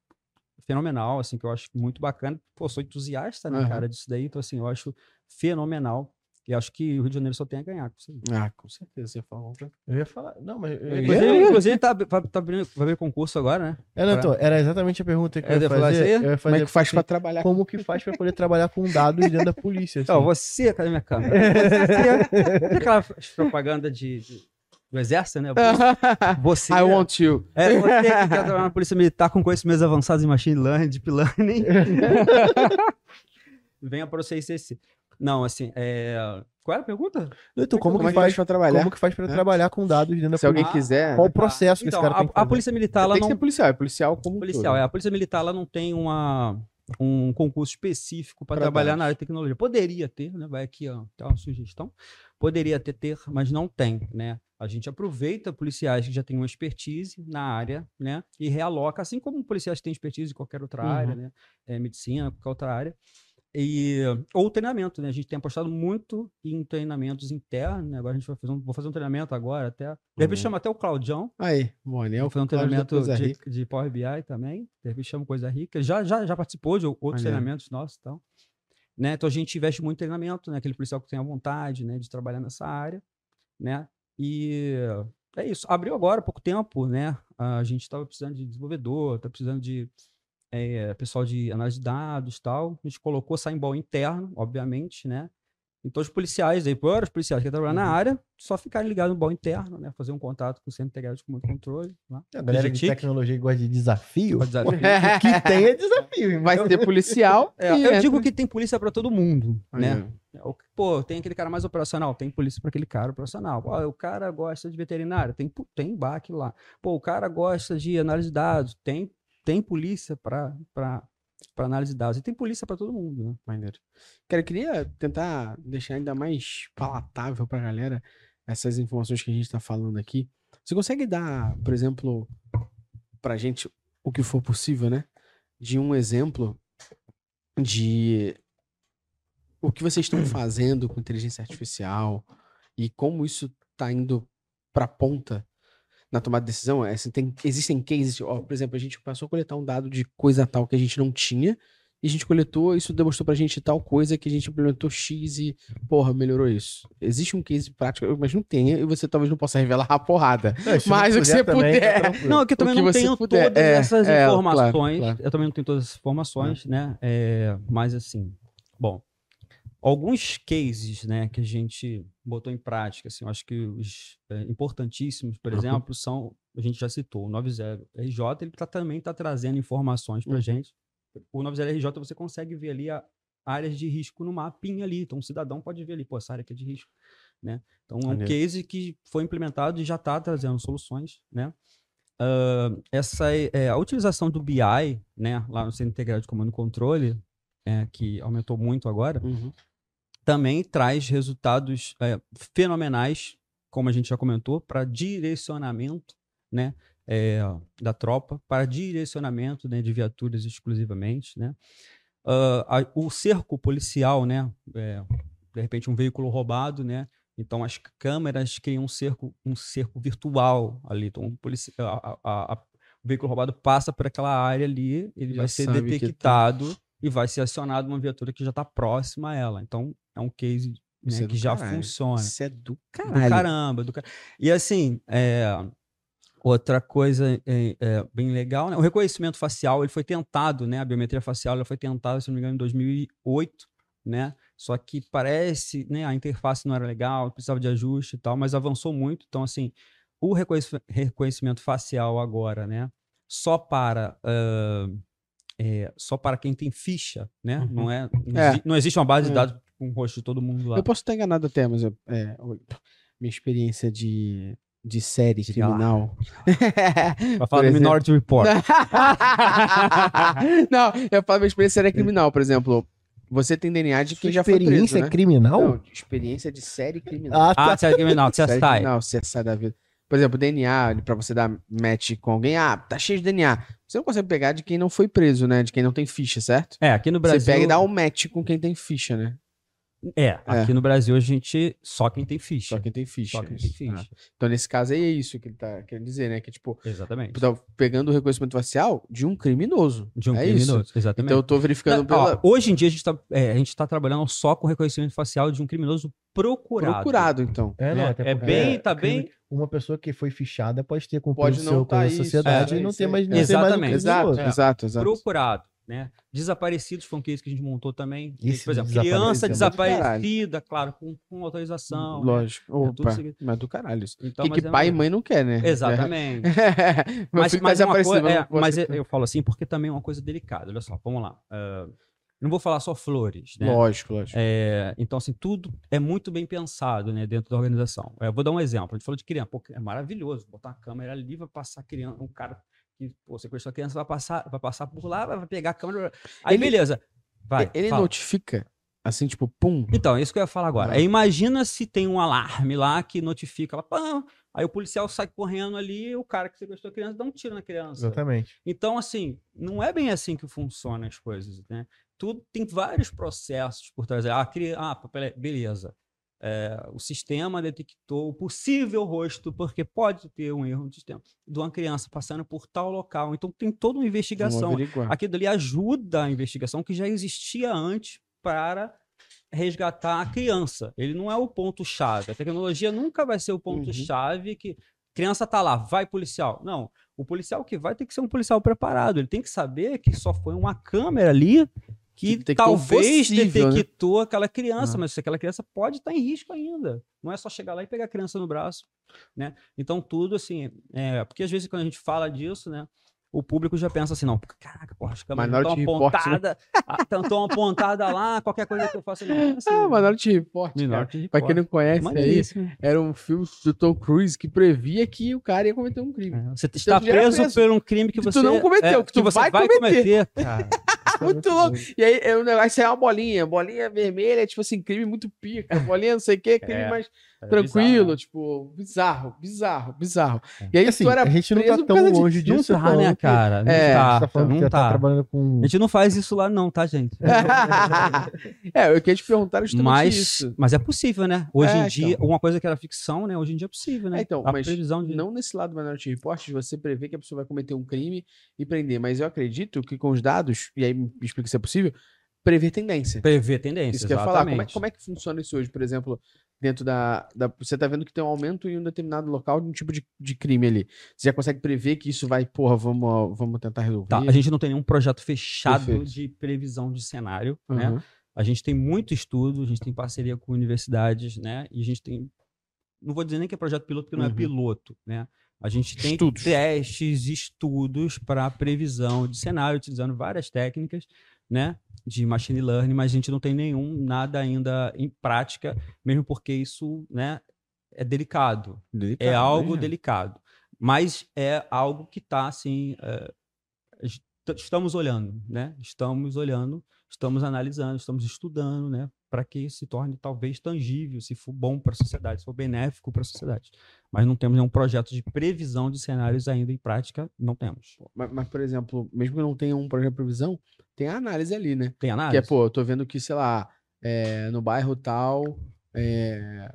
fenomenal, assim, que eu acho muito bacana. Pô, sou entusiasta, né, Aham. cara, disso daí, então, assim, eu acho fenomenal. E acho que o Rio de Janeiro só tem a ganhar com isso aí. Ah, com certeza. Você falou. Eu ia falar. Não, mas. Eu Eu ia ia- fazer- Inclusive, inclusive tá, vai, tá abrindo, vai abrir concurso agora, né? É, não, então, era exatamente a pergunta que É, eu ia eu ia falar fazer. aí? Eu ia Como é fazer que faz assim, pra trabalhar? Como que faz pra poder trabalhar com dados dentro da polícia? Então, assim? você, cadê minha câmera? Você, aquela propaganda de, de- do exército, né? Você, I want you. é, você que quer trabalhar na polícia militar com conhecimentos avançados em machine learning, deep learning, venha para o CICC. Não, assim, é... qual era a pergunta? Então, como, Como é que que faz pra trabalhar? como que faz pra É. trabalhar com dados dentro da Se alguém quiser. Qual o processo que Então, esse cara a, tem que a polícia militar, ela tem que não... ser policial, é policial como policial, todo. é, a polícia militar, ela não tem uma, um concurso específico para trabalhar dados. na área de tecnologia. Poderia ter, né? Vai aqui, ó, tá uma sugestão. Poderia ter, ter, mas não tem, né? A gente aproveita policiais que já têm uma expertise na área, né? E realoca, assim como policiais que têm expertise em qualquer outra Uhum. área, né? É, medicina, qualquer outra área. E, ou treinamento, né? A gente tem apostado muito em treinamentos internos, né? Agora a gente vai fazer um, vou fazer um treinamento agora até. De repente Uhum. chama até o Claudião, Aí, bom, né? Vou fazer um treinamento de, de Power BI também. De repente chama Coisa Rica. Já, já, já participou de outros Maneiro. treinamentos nossos e tal. Né? Então a gente investe muito em treinamento, né? Aquele policial que tem a vontade né? de trabalhar nessa área. Né? E é isso. Abriu agora há pouco tempo, né? A gente estava precisando de desenvolvedor, está precisando de eh, pessoal de análise de dados tal. A gente colocou saimbol interno, obviamente, né? Então, os policiais aí, por os policiais que trabalham na Uhum. área, só ficarem ligados no bol interno, né? Fazer um contato com o Centro Integrado de Comando e Controle. Né? A galera de tecnologia gosta de desafio. Pode desafio. O que tem é desafio. Vai ser policial. É, e eu entra- digo que tem polícia para todo mundo, né? Maneiro. O que- Pô, tem aquele cara mais operacional, tem polícia para aquele cara operacional. Pô, o cara gosta de veterinário, tem, tem BAC lá. Pô, o cara gosta de análise de dados, tem, tem polícia para análise de dados. E tem polícia para todo mundo, né? Maneiro. Cara, eu queria tentar deixar ainda mais palatável pra galera essas informações que a gente tá falando aqui. Você consegue dar, por exemplo, pra gente o que for possível, né? De um exemplo de o que vocês estão fazendo com inteligência artificial e como isso tá indo pra ponta na tomada de decisão. É, assim, tem- existem cases, ó, por exemplo, a gente passou a coletar um dado de coisa tal que a gente não tinha e a gente coletou, isso demonstrou pra gente tal coisa que a gente implementou X e, porra, melhorou isso. Existe um case prático, mas não tenha, e você talvez não possa revelar a porrada. Não, Mas o que você também, puder. Não, é que eu também que não tenho puder. todas É, essas é, claro, informações. claro. Eu também não tenho todas essas informações, né? É, mas assim, bom, alguns cases, né, que a gente botou em prática, assim, eu acho que os é, importantíssimos, por Uhum. exemplo, são, a gente já citou, o 90 RJ, ele tá, também está trazendo informações para Uhum. gente. O 90 RJ você consegue ver ali a, áreas de risco no mapinha ali, então o cidadão pode ver ali, pô, essa área aqui é de risco, né? Então é um case que foi implementado e já está trazendo soluções, né? Ah, essa é, a utilização do BI, né, lá no Centro Integrado de Comando e Controle, é, que aumentou muito agora, Uhum. Também traz resultados é, fenomenais, como a gente já comentou, para direcionamento né, é, da tropa, para direcionamento né, de viaturas exclusivamente. Né. Ah, a- o cerco policial, né, é, de repente um veículo roubado, né, então as câmeras criam um cerco, um cerco virtual ali. Então o, polici- a- a- a- o veículo roubado passa por aquela área ali, ele Já vai ser tá- detectado e vai ser acionado uma viatura que já está próxima a ela. Então, é um case né, é que do já caralho. funciona. Isso é do Do caralho. caramba, do car... E assim, é, outra coisa é, é, bem legal, né? O reconhecimento facial, ele foi tentado, né? A biometria facial, ela foi tentada, se não me engano, em 2008, né? Só que parece, né? A interface não era legal, precisava de ajuste e tal, mas avançou muito. Então, assim, o reconheci- reconhecimento facial agora, né? Só para... ah, é, só para quem tem ficha, né? Uhum. Não, é, não, É. não existe uma base de É. dados com o rosto de todo mundo lá. Eu posso estar enganado até, mas eu- é, minha experiência de, de série criminal. Vai falar do exemplo. Minority Report. não, eu falo minha experiência série criminal, por exemplo. Você tem DNA de quem Sua já foi preso, experiência né? criminal? Não, experiência de série criminal. Ah, tá. Ah, série criminal, série CSI. criminal, CSI da vida. Por exemplo, DNA, pra você dar match com alguém, ah, tá cheio de DNA. Você não consegue pegar de quem não foi preso, né? De quem não tem ficha, certo? É, aqui no Brasil. Você pega e dá um match com quem tem ficha, né? É, aqui no Brasil a gente. Só quem tem ficha. Só quem tem ficha. Só quem tem ficha. Ah. Então, nesse caso aí, é isso que ele tá querendo dizer, né? Que, tipo, Exatamente. tá pegando o reconhecimento facial de um criminoso. De um é criminoso. Isso. Exatamente. Então, eu tô verificando Não, pela... ó, hoje em dia a gente, está a gente tá trabalhando só com reconhecimento facial de um criminoso procurado. procurado, então. É, não, É, até é porque bem- tá crime- bem- Uma pessoa que foi fichada pode ter cumprido Pode seu não tá isso, da sociedade é, e não ter mais, não ser mais um Exatamente. É. exato, exato. Procurado. Né? Desaparecidos foi um case que a gente montou também. Por exemplo, criança é muito desaparecida, claro, com, com autorização. né? Lógico. É tudo Opa, seguido. mas do caralho isso. Então, que que é pai e mãe não quer, né? Exatamente. Mas tá mas, uma desaparecido, coi- é, mas eu, eu falo assim porque também é uma coisa delicada. Olha só, vamos lá. Ah, não vou falar só flores, né? Lógico, lógico. É, então, assim, tudo é muito bem pensado né, dentro da organização. É, Eu vou dar um exemplo. A gente falou de criança. Pô, é maravilhoso botar uma câmera ali, vai passar criança, um cara que pô, sequestrou a criança, vai passar, vai passar por lá, vai pegar a câmera. Aí, Ele- beleza. Vai. Ele fala. notifica, assim, tipo, pum. Então, é isso que eu ia falar agora. Ah. Aí imagina se tem um alarme lá que notifica lá, pam, aí o policial sai correndo ali e o cara que sequestrou a criança dá um tiro na criança. Exatamente. Então, assim, não é bem assim que funcionam as coisas, né? Tudo tem vários processos por trás. Ah, cria... ah peraí, beleza. É, o sistema detectou o possível rosto, porque pode ter um erro no sistema, de uma criança passando por tal local. Então, tem toda uma investigação. Aquilo ali ajuda a investigação que já existia antes para resgatar a criança. Ele não é o ponto-chave. A tecnologia nunca vai ser o ponto-chave que criança tá lá, vai policial. Não, o policial que vai tem que ser um policial preparado. Ele tem que saber que só foi uma câmera ali que, Que detectou o talvez possível, né? detectou aquela criança, Ah. mas aquela criança pode estar em risco ainda. Não é só chegar lá e pegar a criança no braço, né? Então tudo assim, é, porque às vezes quando a gente fala disso, né? O público já pensa assim, não, caraca, porra, as câmeras estão Minority Report, né? apontadas, estão apontadas lá, qualquer coisa que eu faça, não. é assim, Ah, Minority Report. Minority Pra quem não conhece aí, era um filme do Tom Cruise que previa que o cara ia cometer um crime. É, Você está já era preso, preso. por um crime que Que tu você não cometeu, é, que tu você vai cometer. cara. Muito louco. E aí, é um negócio, sai uma bolinha, bolinha vermelha, tipo assim, crime muito pica, bolinha não sei o que, crime É, mais É tranquilo, bizarro, né? tipo, bizarro, bizarro, bizarro. É. E aí, assim, tu era a gente não tá tão longe Não disso. tá, falando né, que- cara? Não É, tá, tá não tá tá. trabalhando com. A gente não faz isso lá não, tá, gente? é, eu queria te perguntar justamente Mas, isso. mas é possível, né? Hoje É, em dia, então. uma coisa que era ficção, né? Hoje em dia é possível, né? É, então, a mas previsão de... Não nesse lado do Minority Report, de você prever que a pessoa vai cometer um crime e prender, mas eu acredito que com os dados, e aí me explica se é possível, prever tendência. prever tendência, Isso que eu ia falar. Como é, como é que funciona isso hoje, por exemplo, dentro da, da- Você tá vendo que tem um aumento em um determinado local de um tipo de, de crime ali. Você já consegue prever que isso vai, porra, vamos, vamos tentar resolver. Tá, a gente não tem nenhum projeto fechado Perfeito. de previsão de cenário, né? Uhum. A gente tem muito estudo, a gente tem parceria com universidades, né? E a gente tem. Não vou dizer nem que é projeto piloto, porque não é Uhum. piloto, né? A gente tem Estudos. testes, estudos para previsão de cenário, utilizando várias técnicas, né? De machine learning, mas a gente não tem nenhum, nada ainda em prática, mesmo porque isso, né? É delicado. É Delicado, algo né? delicado. Mas é algo que está, assim. é, est- estamos olhando, né? Estamos olhando, estamos analisando, estamos estudando, né? Para que se torne talvez tangível, se for bom para a sociedade, se for benéfico para a sociedade. Mas não temos nenhum projeto de previsão de cenários ainda em prática, não temos. Mas, mas, por exemplo, mesmo que não tenha um projeto de previsão, tem a análise ali, né? Tem Que análise? é, pô, eu tô vendo que, sei lá, é, no bairro tal, é,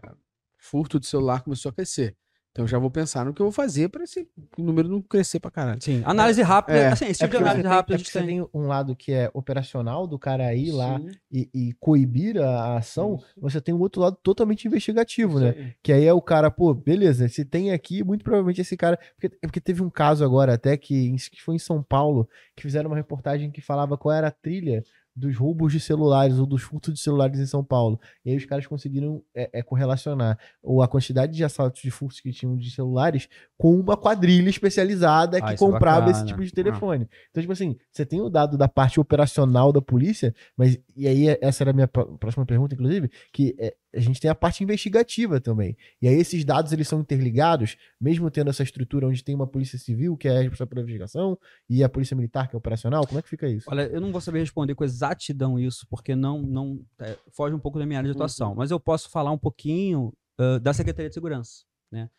furto de celular começou a crescer. Então eu já vou pensar no que eu vou fazer para esse número não crescer pra caralho. Sim, análise rápida. É. assim, esse É tipo de porque, você análise tem, rápida é a porque gente você tem. tem um lado que é operacional do cara ir lá Sim, e, e coibir a ação, Isso. você tem o outro lado totalmente investigativo, isso né? aí. Que aí é o cara, pô, beleza, se tem aqui, muito provavelmente esse cara. Porque, é porque teve um caso agora, até que, que foi em São Paulo, que fizeram uma reportagem que falava qual era a trilha dos roubos de celulares ou dos furtos de celulares em São Paulo. E aí os caras conseguiram é, é, correlacionar ou a quantidade de assaltos de furtos que tinham de celulares com uma quadrilha especializada Ah, que é comprava esse bacana. tipo de telefone. Então, tipo assim, você tem o dado da parte operacional da polícia, mas e aí essa era a minha pró- próxima pergunta, inclusive, que é, a gente tem a parte investigativa também. E aí esses dados eles são interligados, mesmo tendo essa estrutura onde tem uma polícia civil que é responsável pela investigação e a polícia militar que é operacional. Como é que fica isso? Olha, eu não vou saber responder com exatidão isso, porque não, não é, foge um pouco da minha área de atuação. Mas eu posso falar um pouquinho ah, da Secretaria de Segurança, né?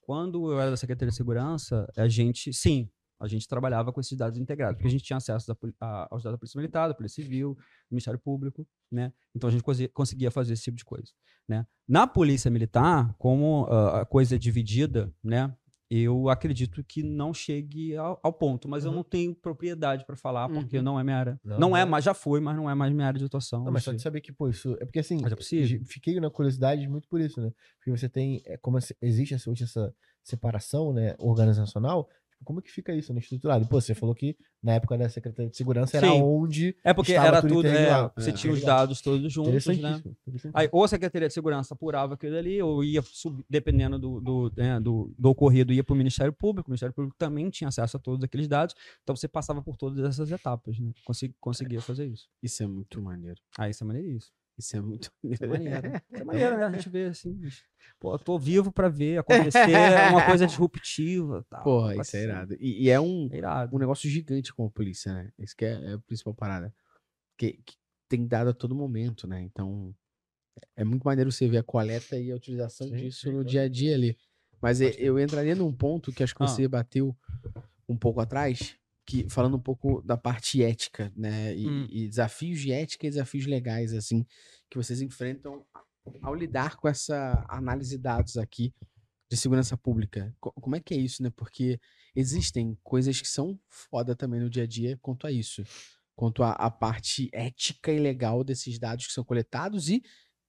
Quando eu era da Secretaria de Segurança, a gente, sim, a gente trabalhava com esses dados integrados, porque a gente tinha acesso da a- aos dados da Polícia Militar, da Polícia Civil, do Ministério Público, né? Então a gente conseguia fazer esse tipo de coisa, né? Na Polícia Militar, como ah, a coisa é dividida, né? Eu acredito que não chegue ao, ao ponto, mas eu Uhum. não tenho propriedade para falar, porque Uhum. não é minha área. Não, Não, é, não. mas já foi, mas não é mais minha área de atuação. Não, mas só de saber que, pô, isso. É porque assim, Mas é possível. fiquei na curiosidade muito por isso, né? Porque você tem. É, como existe essa, hoje essa separação, né, organizacional, como é que fica isso, né? Estruturado. Pô, você falou que na época da Secretaria de Segurança era Sim. onde. É porque Estava era tudo tudo, é, você É, tinha os dados todos juntos, né? Aí, ou a Secretaria de Segurança apurava aquilo ali, ou ia, sub- dependendo do, do, né, do, do ocorrido, ia para o Ministério Público. O Ministério Público também tinha acesso a todos aqueles dados, então você passava por todas essas etapas, né? Consegui- conseguia fazer isso. Isso é muito maneiro. Aí isso é maneiríssimo. Isso é muito é maneiro. Isso é maneiro, né? A gente vê assim. Pô, eu tô vivo para ver acontecer é uma coisa disruptiva. Tal. Porra, isso é ser. irado. E, e é um, É irado. um negócio gigante com a polícia, né? Isso que é, é a principal parada. Que, que tem dado a todo momento, né? Então, é muito maneiro você ver a coleta e a utilização Sim, disso sim, no dia a dia ali. Mas eu entraria num ponto que acho que Ah. você bateu um pouco atrás, que falando um pouco da parte ética, né? E, Hum. e desafios de ética e desafios legais, assim, que vocês enfrentam ao lidar com essa análise de dados aqui de segurança pública. Co- Como é que é isso, né? Porque existem coisas que são foda também no dia a dia quanto a isso. Quanto à à parte ética e legal desses dados que são coletados e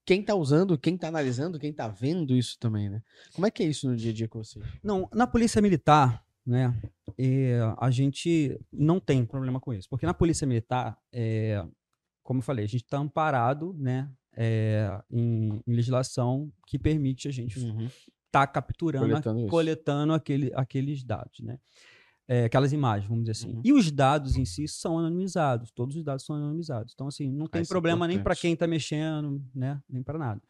quem tá usando, quem tá analisando, quem tá vendo isso também, né? Como é que é isso no dia a dia com vocês? Não, na polícia militar, né, é, a gente não tem problema com isso, porque na polícia militar, é, como eu falei, a gente está amparado, né, é, em, em legislação que permite a gente estar capturando, a- Coletando isso. coletando aquele, aqueles dados, né, É, aquelas imagens, vamos dizer assim. Uhum. E os dados em si são anonimizados, todos os dados são anonimizados. Então, assim, não tem isso é problema nem para quem está mexendo, né, nem para nada,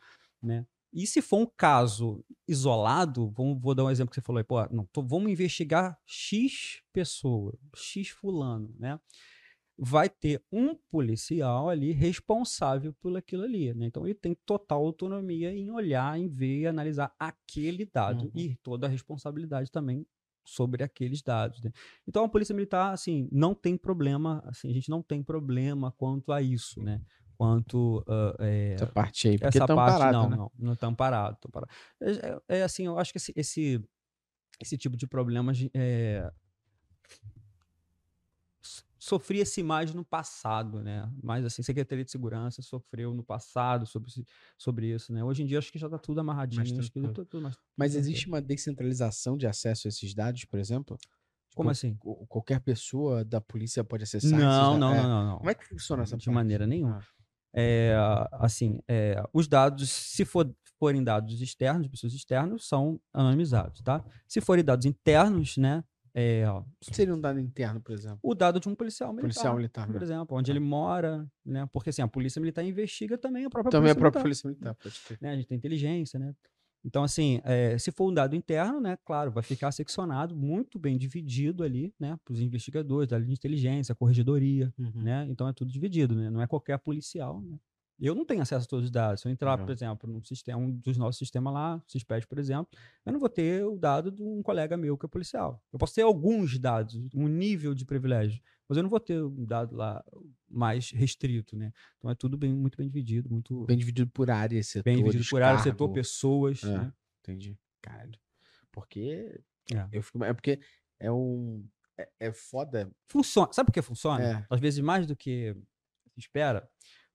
né. E se for um caso isolado, vamos, vou dar um exemplo que você falou aí, pô, não, tô- vamos investigar X pessoa, X fulano, né? Vai ter um policial ali responsável por aquilo ali, né? Então ele tem total autonomia em olhar, em ver e analisar aquele dado Uhum. e toda a responsabilidade também sobre aqueles dados, né? Então a polícia militar, assim, não tem problema, assim, a gente não tem problema quanto a isso, né? Quanto ah, é, Essa parte aí, porque essa parte parado, não, né? não, não estão parados, tão parado. É, é- é assim, eu acho que esse, esse, esse tipo de problemas é, sofria-se mais no passado, né? Mais assim, Secretaria de Segurança sofreu no passado sobre, sobre isso, né? Hoje em dia acho que já está tudo amarradinho, que tranquilo. tudo- tudo mais- Mas tudo existe uma descentralização de acesso a esses dados, por exemplo? Como Tipo, assim? co- Qualquer pessoa da polícia pode acessar Não, é. não, não, não. Como é que funciona essa De maneira nenhuma. É, assim, é, os dados, se for, forem dados externos, de pessoas externas, são anonimizados, tá? Se forem dados internos, né? É, seria um dado interno, por exemplo? o dado de um policial militar, Policial militar. por né? exemplo, onde ele mora, né? Porque assim, a polícia militar investiga também a própria Também a polícia própria militar polícia militar, pode crer. né? A gente tem inteligência, né? Então, assim, eh, se for um dado interno, né? Claro, vai ficar seccionado, muito bem dividido ali, né? Para os investigadores, da área de inteligência, corregedoria, Uhum. né? Então é tudo dividido, né? Não é qualquer policial, né? Eu não tenho acesso a todos os dados. Se eu entrar, por exemplo, num sistema, um dos nossos sistemas lá, CISPED, por exemplo, eu não vou ter o dado de um colega meu que é policial. Eu posso ter alguns dados, um nível de privilégio, mas eu não vou ter um dado lá mais restrito, né? Então é tudo bem, muito bem dividido, muito Bem dividido por área, setor. bem dividido por área, setor, pessoas, É. né? Entendi. Caralho. Porque. É. Eu fico, é porque é um. É, é foda. Funciona. Sabe por que funciona? É. Às vezes mais do que se espera,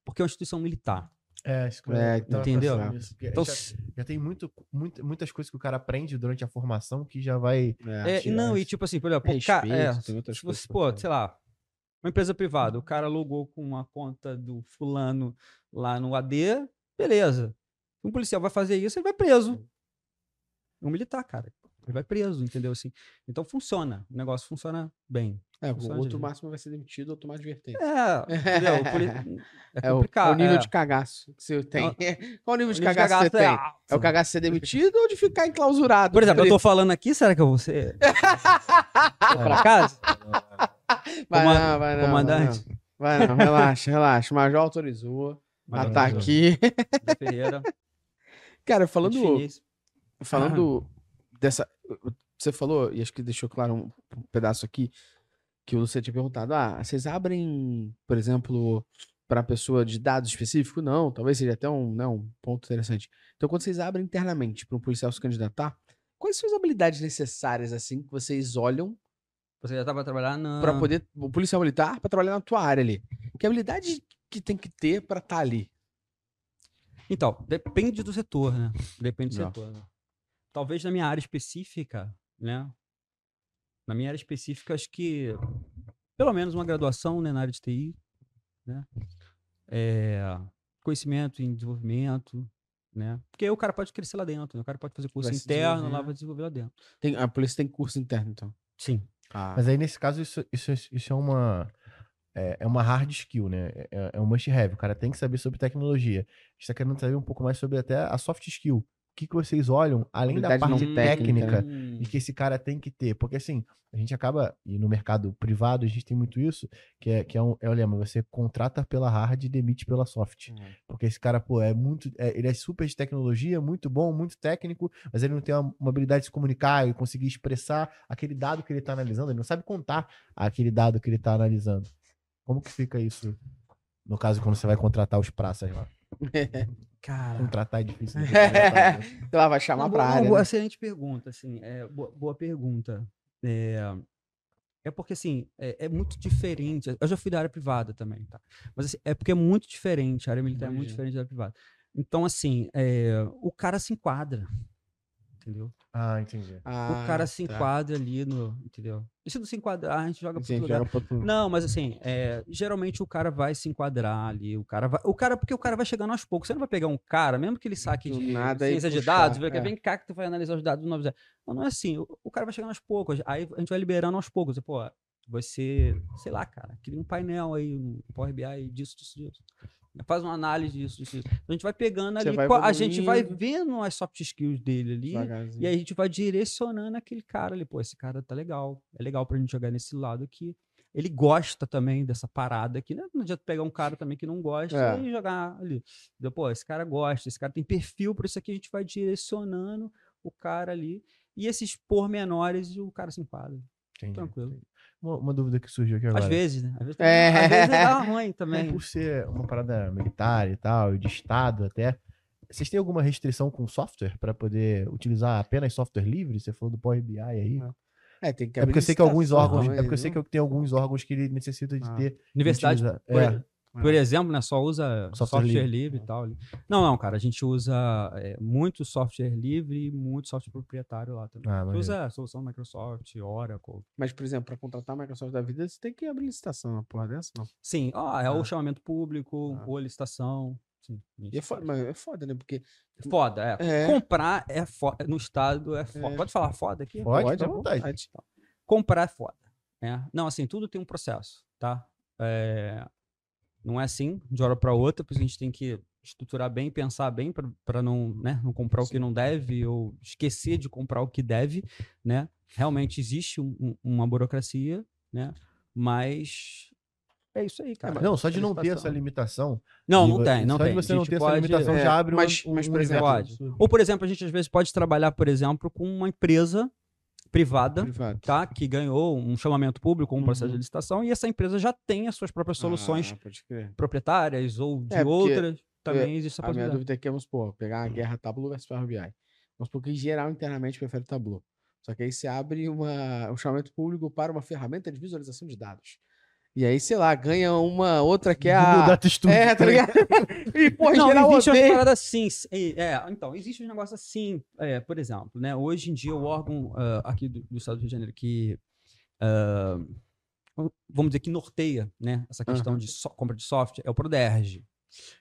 porque é uma instituição militar. É, isso que eu É, tava entendeu? Então, já, já tem muito, muito- muitas coisas que o cara aprende durante a formação que já vai. É, é, e não, e tipo assim, por exemplo, É respeito, é, tem outras se coisas você, pô, sei lá, uma empresa privada, o cara logou com uma conta do fulano lá no AD, beleza. Um policial vai fazer isso, ele vai preso. É um militar, cara. Ele vai preso, entendeu? Assim, então funciona. O negócio funciona bem. é, o funciona outro direito. máximo vai ser demitido ou tomar advertência. É, entendeu? O É É, o, complicado. o nível é. de cagaço que você tem. Não, Qual o nível O de nível de cagaço que você é tem? alto. É o cagaço de ser demitido ou de ficar enclausurado? Por exemplo, eu tô falando aqui, será que eu vou ser. Pra casa? Vai Coman- não, vai não, comandante. Vai não, vai não, relaxa, relaxa. O Major autorizou. Major Ah, tá aqui. Ferreira. Cara, falando, gente finíssima. Dessa. Você falou, e acho que deixou claro um, um pedaço aqui, que o Lúcio tinha perguntado: ah, vocês abrem, por exemplo, para pessoa de dados específico? Não, talvez seja até um, né, um ponto interessante. Então, quando vocês abrem internamente para um policial se candidatar, quais são as habilidades necessárias, assim, que vocês olham Você já tava trabalhando na... para poder. O policial militar, para trabalhar na tua área ali? Que habilidade que tem que ter para estar ali? Então, depende do setor, né? Depende do Não. setor. né? Talvez na minha área específica, né? Na minha área específica, acho que pelo menos uma graduação né, na área de TI, né? É, conhecimento em desenvolvimento, né? Porque aí o cara pode crescer lá dentro, né? o cara pode fazer curso Vai interno, lá vai desenvolver lá dentro. Tem, a polícia tem curso interno, então. Sim. Ah, Mas aí, nesse caso, isso, isso, isso é uma. É, é uma hard skill, né? É, é um must have. O cara tem que saber sobre tecnologia. A gente tá querendo saber um pouco mais sobre até a soft skill. O que, que vocês olham, além da parte técnica, técnica, Hum, e que esse cara tem que ter. Porque assim, a gente acaba, e no mercado privado a gente tem muito isso, que é, que é, um, é o lema, você contrata pela hard e demite pela soft. Porque esse cara, pô, é muito. é- ele é super de tecnologia, muito bom, muito técnico, mas ele não tem uma, uma habilidade de se comunicar e conseguir expressar aquele dado que ele tá analisando, ele não sabe contar aquele dado que ele tá analisando. Como que fica isso? No caso, quando você vai contratar os praças lá. Cara. Contratar é difícil. né? Né? Então, ela vai chamar Não, pra boa- área. boa- né? Excelente pergunta, assim, é, boa, boa pergunta. É, é porque, assim, é, é muito diferente. Eu já fui da área privada também, tá? Mas assim, é porque é muito diferente, a área militar é muito diferente da área privada. Então, assim, é, o cara se enquadra, entendeu? Ah, entendi. Ah, o cara se tá. enquadra ali no, entendeu? E se não se enquadrar, a gente joga pro Sim, outro lugar. pro Não, mas assim, é, geralmente o cara vai se enquadrar ali, o cara vai, o cara porque o cara vai chegando aos poucos. Você não vai pegar um cara, mesmo que ele saque de nada e ciência de puxar, dados, vai, é. vem cá que tu vai analisar os dados do 90. Não, não é assim. O, o cara vai chegando aos poucos. Aí a gente vai liberando aos poucos. Pô, você, sei lá, cara, cria um painel aí, um Power BI disso, disso, disso. Faz uma análise disso, disso. disso. Então, a gente vai pegando ali, vai a gente vai vendo as soft skills dele ali. E a gente vai direcionando aquele cara ali, pô, esse cara tá legal. É legal pra gente jogar nesse lado aqui. Ele gosta também dessa parada aqui, né? Não adianta pegar um cara também que não gosta É. e jogar ali. Entendeu? Pô, esse cara gosta, esse cara tem perfil pra isso aqui, a gente vai direcionando o cara ali. E esses pormenores o cara se enquadra. entendi. Tranquilo. Uma, uma dúvida que surgiu aqui agora. Às vezes, né? Às vezes, É. às vezes dá ruim também. Por ser uma parada militar e tal, e de Estado até, vocês têm alguma restrição com software para poder utilizar apenas software livre? Você falou do Power BI aí. É, tem que É porque eu sei que alguns órgãos, é porque eu sei que tem alguns órgãos que ele necessita de Ah. ter Universidade, é, Por exemplo, né, só usa Software software, livre. livre. e tal. Não, não, cara, a gente usa é, muito software livre e muito software proprietário lá também. Ah, a gente maneiro. usa a solução Microsoft, Oracle. Mas, por exemplo, para contratar a Microsoft da vida, você tem que abrir licitação na porra dessa, não? Sim, ó, é Ah. o chamamento público, Ah. ou a licitação. Sim, E é foda, mas é foda, né? Porque. Foda, é. É. Comprar é foda. No estado é foda. É. Pode falar foda aqui? Pode, Pode, fica à à vontade. vontade. comprar é foda. Né? Não, assim, tudo tem um processo, tá? É, Não é assim, de hora para outra, porque a gente tem que estruturar bem, pensar bem para não, né, não comprar o que não deve ou esquecer de comprar o que deve, né? Realmente existe um- um- uma burocracia, né? Mas é isso aí, cara. Não, só de não ter essa limitação. Não, não tem, não só tem. de você não ter essa pode- limitação é, já abre mas- um, mas, um por exemplo, Pode. absurdo. Ou, por exemplo, a gente às vezes pode trabalhar, por exemplo, com uma empresa privada tá? Que ganhou um chamamento público, um processo Uhum. de licitação, e essa empresa já tem as suas próprias soluções Ah, proprietárias ou de É, outras. Também existe essa A minha dúvida é que, vamos supor, pegar a guerra Tableau versus Power BI. Vamos supor que, em geral, internamente prefere o Tableau. Só que aí você abre uma, um chamamento público para uma ferramenta de visualização de dados. E aí, sei lá, ganha uma outra que é a... Data Studio. É, tá ligado? e, pô, em Não, geral, existe uma parada assim. É, então, existe um negócio assim. é, por exemplo, né? Hoje em dia, o órgão ah, aqui do, do estado do Rio de Janeiro que. ah, vamos dizer que norteia né, essa questão Aham. de so- compra de software é o Proderj.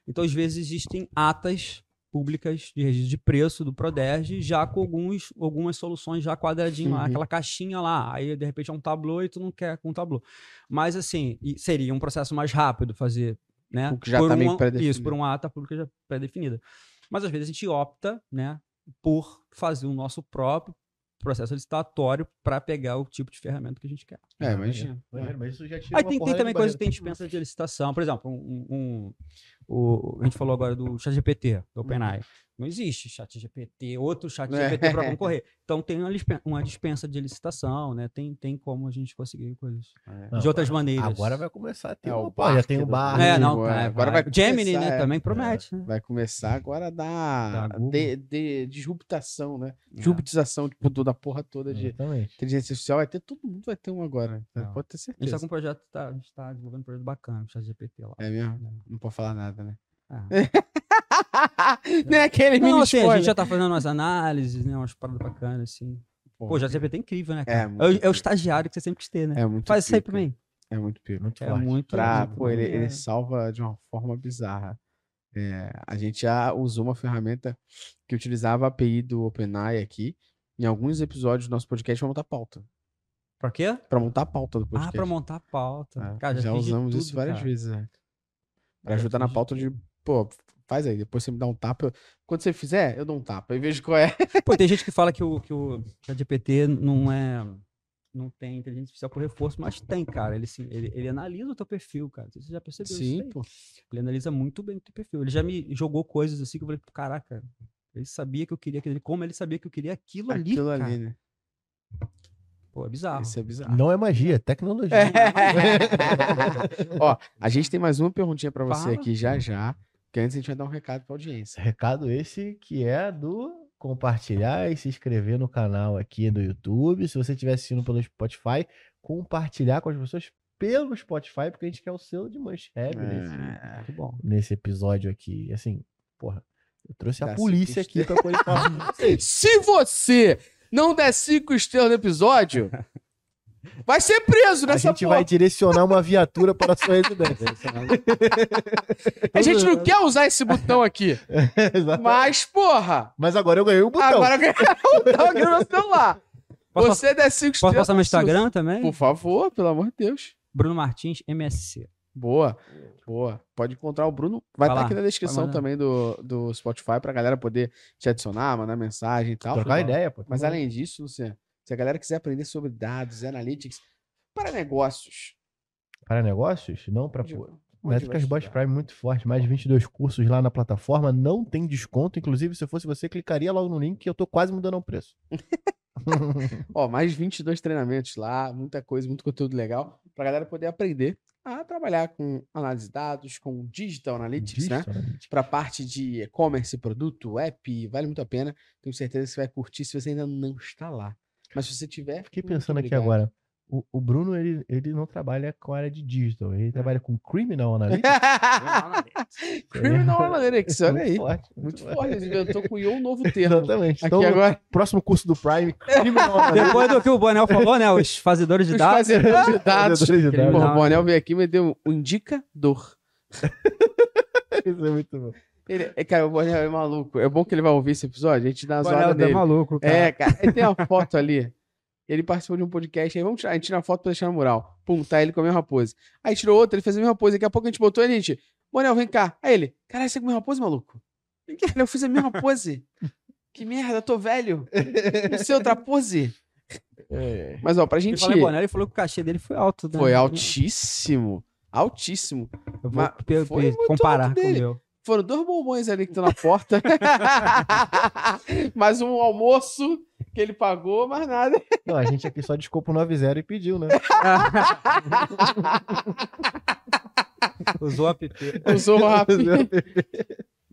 Então, às vezes, existem atas públicas de registro de preço do Proderj, já com alguns, algumas soluções já quadradinho lá, Uhum. aquela caixinha lá. Aí, de repente, é um tablô e tu não quer com um tablô. Mas, assim, seria um processo mais rápido fazer, né? O que já por tá meio uma- pré-definido. Isso, por uma ata pública já pré-definida. Mas, às vezes, a gente opta, né, por fazer o nosso próprio processo licitatório para pegar o tipo de ferramenta que a gente quer. É, imagina. Maneiro, mas isso já tira Aí uma tem, tem também coisas que tem dispensa de licitação. Por exemplo, um, um- o, a gente falou agora do ChatGPT, do OpenAI. Não existe ChatGPT, outro ChatGPT para É. concorrer. Então tem uma, lispen- uma dispensa de licitação, né? Tem, tem como a gente conseguir coisas Não, de outras maneiras. Agora vai começar a ter É, o pô, já tem o bar. É, não, Agora- tá, agora vai. vai Gemini, começar, né? é. Também promete, né? Vai começar agora a dar Da de, de- disruptação, né? É. Disruptização tipo, toda a porra toda de Exatamente. inteligência artificial. Vai ter, todo mundo vai ter um agora. né? Não. Pode ter A gente certeza. tá com um projeto, tá, a gente tá desenvolvendo um projeto bacana, o ChatGPT lá. É mesmo? Não pode falar nada, né? Ah. Nem aquele mini Não, assim, a gente já tá fazendo umas análises, né? Umas paradas bacanas, assim. Pô, o ChatGPT é incrível, né, É, cara? É, o, é o pica. estagiário que você sempre quis ter, né? é muito Faz isso aí pra pica. mim. É muito pico. Muito É forte. muito. Pra, muito pô, ele, ele salva de uma forma bizarra. É, a gente já usou uma ferramenta que utilizava a API do OpenAI aqui em alguns episódios do nosso podcast para montar pauta. Pra quê? Para montar a pauta do Ah, podcast. pra montar a pauta. É, Cara, já de usamos isso tudo, várias cara. vezes, né? Pra Já ajudar na pauta de. Pô, faz aí, depois você me dá um tapa. eu- Quando você fizer, eu dou um tapa. Aí vejo qual é. Pô, tem gente que fala que o, que o ChatGPT não é. Não tem inteligência artificial por reforço, mas tem, cara. Ele, ele, ele analisa o teu perfil, cara. Você já percebeu isso? Sim, aí? pô. Ele analisa muito bem o teu perfil. Ele já me jogou coisas assim que eu falei, caraca, ele sabia que eu queria aquilo ali, como ele sabia que eu queria aquilo, ali. Aquilo cara. ali, né? Pô, é bizarro. Isso é bizarro. Não é magia, é tecnologia. Ó, a gente tem mais uma perguntinha pra você Fala. aqui já já. Que antes a gente vai dar um recado pra audiência. Recado esse que é do compartilhar e se inscrever no canal aqui do YouTube. Se você estiver assistindo pelo Spotify, compartilhar com as pessoas pelo Spotify, porque a gente quer o selo de manchete nesse, É, Muito bom. nesse episódio aqui. Assim, porra, eu trouxe a Dá polícia cinco aqui pra poder falar. Se você não der cinco estrelas no episódio, vai ser preso A nessa gente porra. vai direcionar uma viatura para a sua residência. A gente não quer usar esse botão aqui. Mas, porra, Mas agora eu ganhei o botão. agora eu quero o botão aqui no meu celular. Posso, Você der cinco posso estrelas. passar meu se você- Instagram também? Por favor, pelo amor de Deus. Bruno Martins, MSC. Boa, boa. Pode encontrar o Bruno. Vai estar lá, aqui na descrição também do, do Spotify pra galera poder te adicionar, mandar mensagem e tal. Trocar ideia, pô. Mas além disso, Luciano, se a galera quiser aprender sobre dados e analytics para negócios, Para negócios, não para Métricas Boss? Prime muito forte, mais de 22 cursos lá na plataforma, não tem desconto, inclusive se eu fosse você, clicaria logo no link que eu tô quase mudando o preço. Ó, mais 22 treinamentos lá, muita coisa, muito conteúdo legal pra galera poder aprender a trabalhar com análise de dados, com digital analytics, né? Digital Analytics. Pra parte de e-commerce, produto, app, vale muito a pena. Tenho certeza que você vai curtir se você ainda não está lá. Mas se você tiver, Fiquei pensando aqui agora, O, o Bruno, ele, ele não trabalha com a área de digital, ele trabalha com criminal analytics. Criminal Analytics, olha aí. Muito forte, Muito forte, ele inventou com um novo termo. Exatamente. Aqui Então, agora, próximo curso do Prime, criminal analytics. Depois do que o Bonel falou, né? Os fazedores de os dados. fazedores de dados. Fazedores de dados. O Bonel veio aqui e me deu um indicador. Isso é muito bom. Ele, é, cara, o Bonel é maluco. É bom que ele vai ouvir esse episódio, a gente dá uma Bonel zoada é nele. maluco, cara. É, cara, ele tem uma foto ali. Ele participou de um podcast, aí vamos tirar, a gente tira uma foto pra deixar no mural. Pum, tá ele com a mesma pose. Aí tirou outra, ele fez a mesma pose. Daqui a pouco a gente botou ele, a gente, Bonel, vem cá. Aí ele, caralho, você com a mesma pose, maluco? Eu fiz a mesma pose. Que merda, eu tô velho. Não sei outra pose. É. Mas, ó, pra gente. Bonel, ele falou que o cachê dele foi alto, né? Foi altíssimo. Altíssimo. Eu vou Mas comparar alto com o dele. meu. Foram dois bombons ali que estão na porta. mais um almoço que ele pagou, mais nada. Não, a gente aqui só desculpa o 90 e pediu, né? Usou o app. Usou rápido.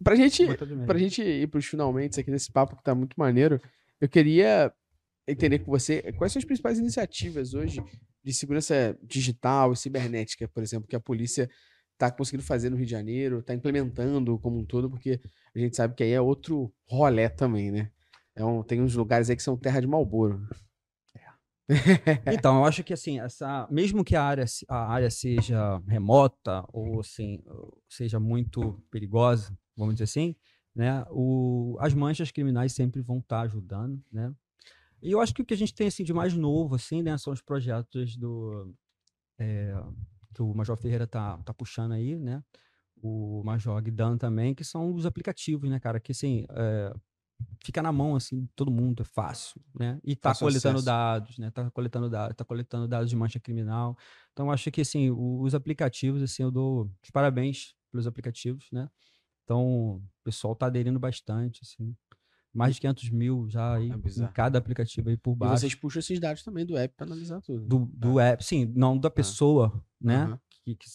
pra gente. Pra gente ir pros finalmente aqui desse papo que tá muito maneiro, eu queria entender com você quais são as principais iniciativas hoje de segurança digital e cibernética, por exemplo, que a polícia tá conseguindo fazer no Rio de Janeiro, tá implementando como um todo, porque a gente sabe que aí é outro rolé também, né? É um- tem uns lugares aí que são terra de Malboro. Então, eu acho que assim, essa, mesmo que a área, a área seja remota ou assim, seja muito perigosa, vamos dizer assim, né, o, as manchas criminais sempre vão estar ajudando, né? E eu acho que o que a gente tem assim de mais novo assim, né, são os projetos do é, que o Major Ferreira tá, tá puxando aí, né? O Major Guidan também, que são os aplicativos, né, cara, que assim, é, fica na mão assim de todo mundo, é fácil, né? E tá coletando acesso. dados, né? Tá coletando dados, tá coletando dados de mancha criminal. Então acho que assim, os aplicativos assim, eu dou os parabéns pelos aplicativos, né? Então, o pessoal tá aderindo bastante, assim. Mais de 500 mil já aí É em cada aplicativo aí por E baixo. vocês puxam esses dados também do app pra analisar tudo. Do, do app, sim, não da pessoa, né? Aham. Que, que,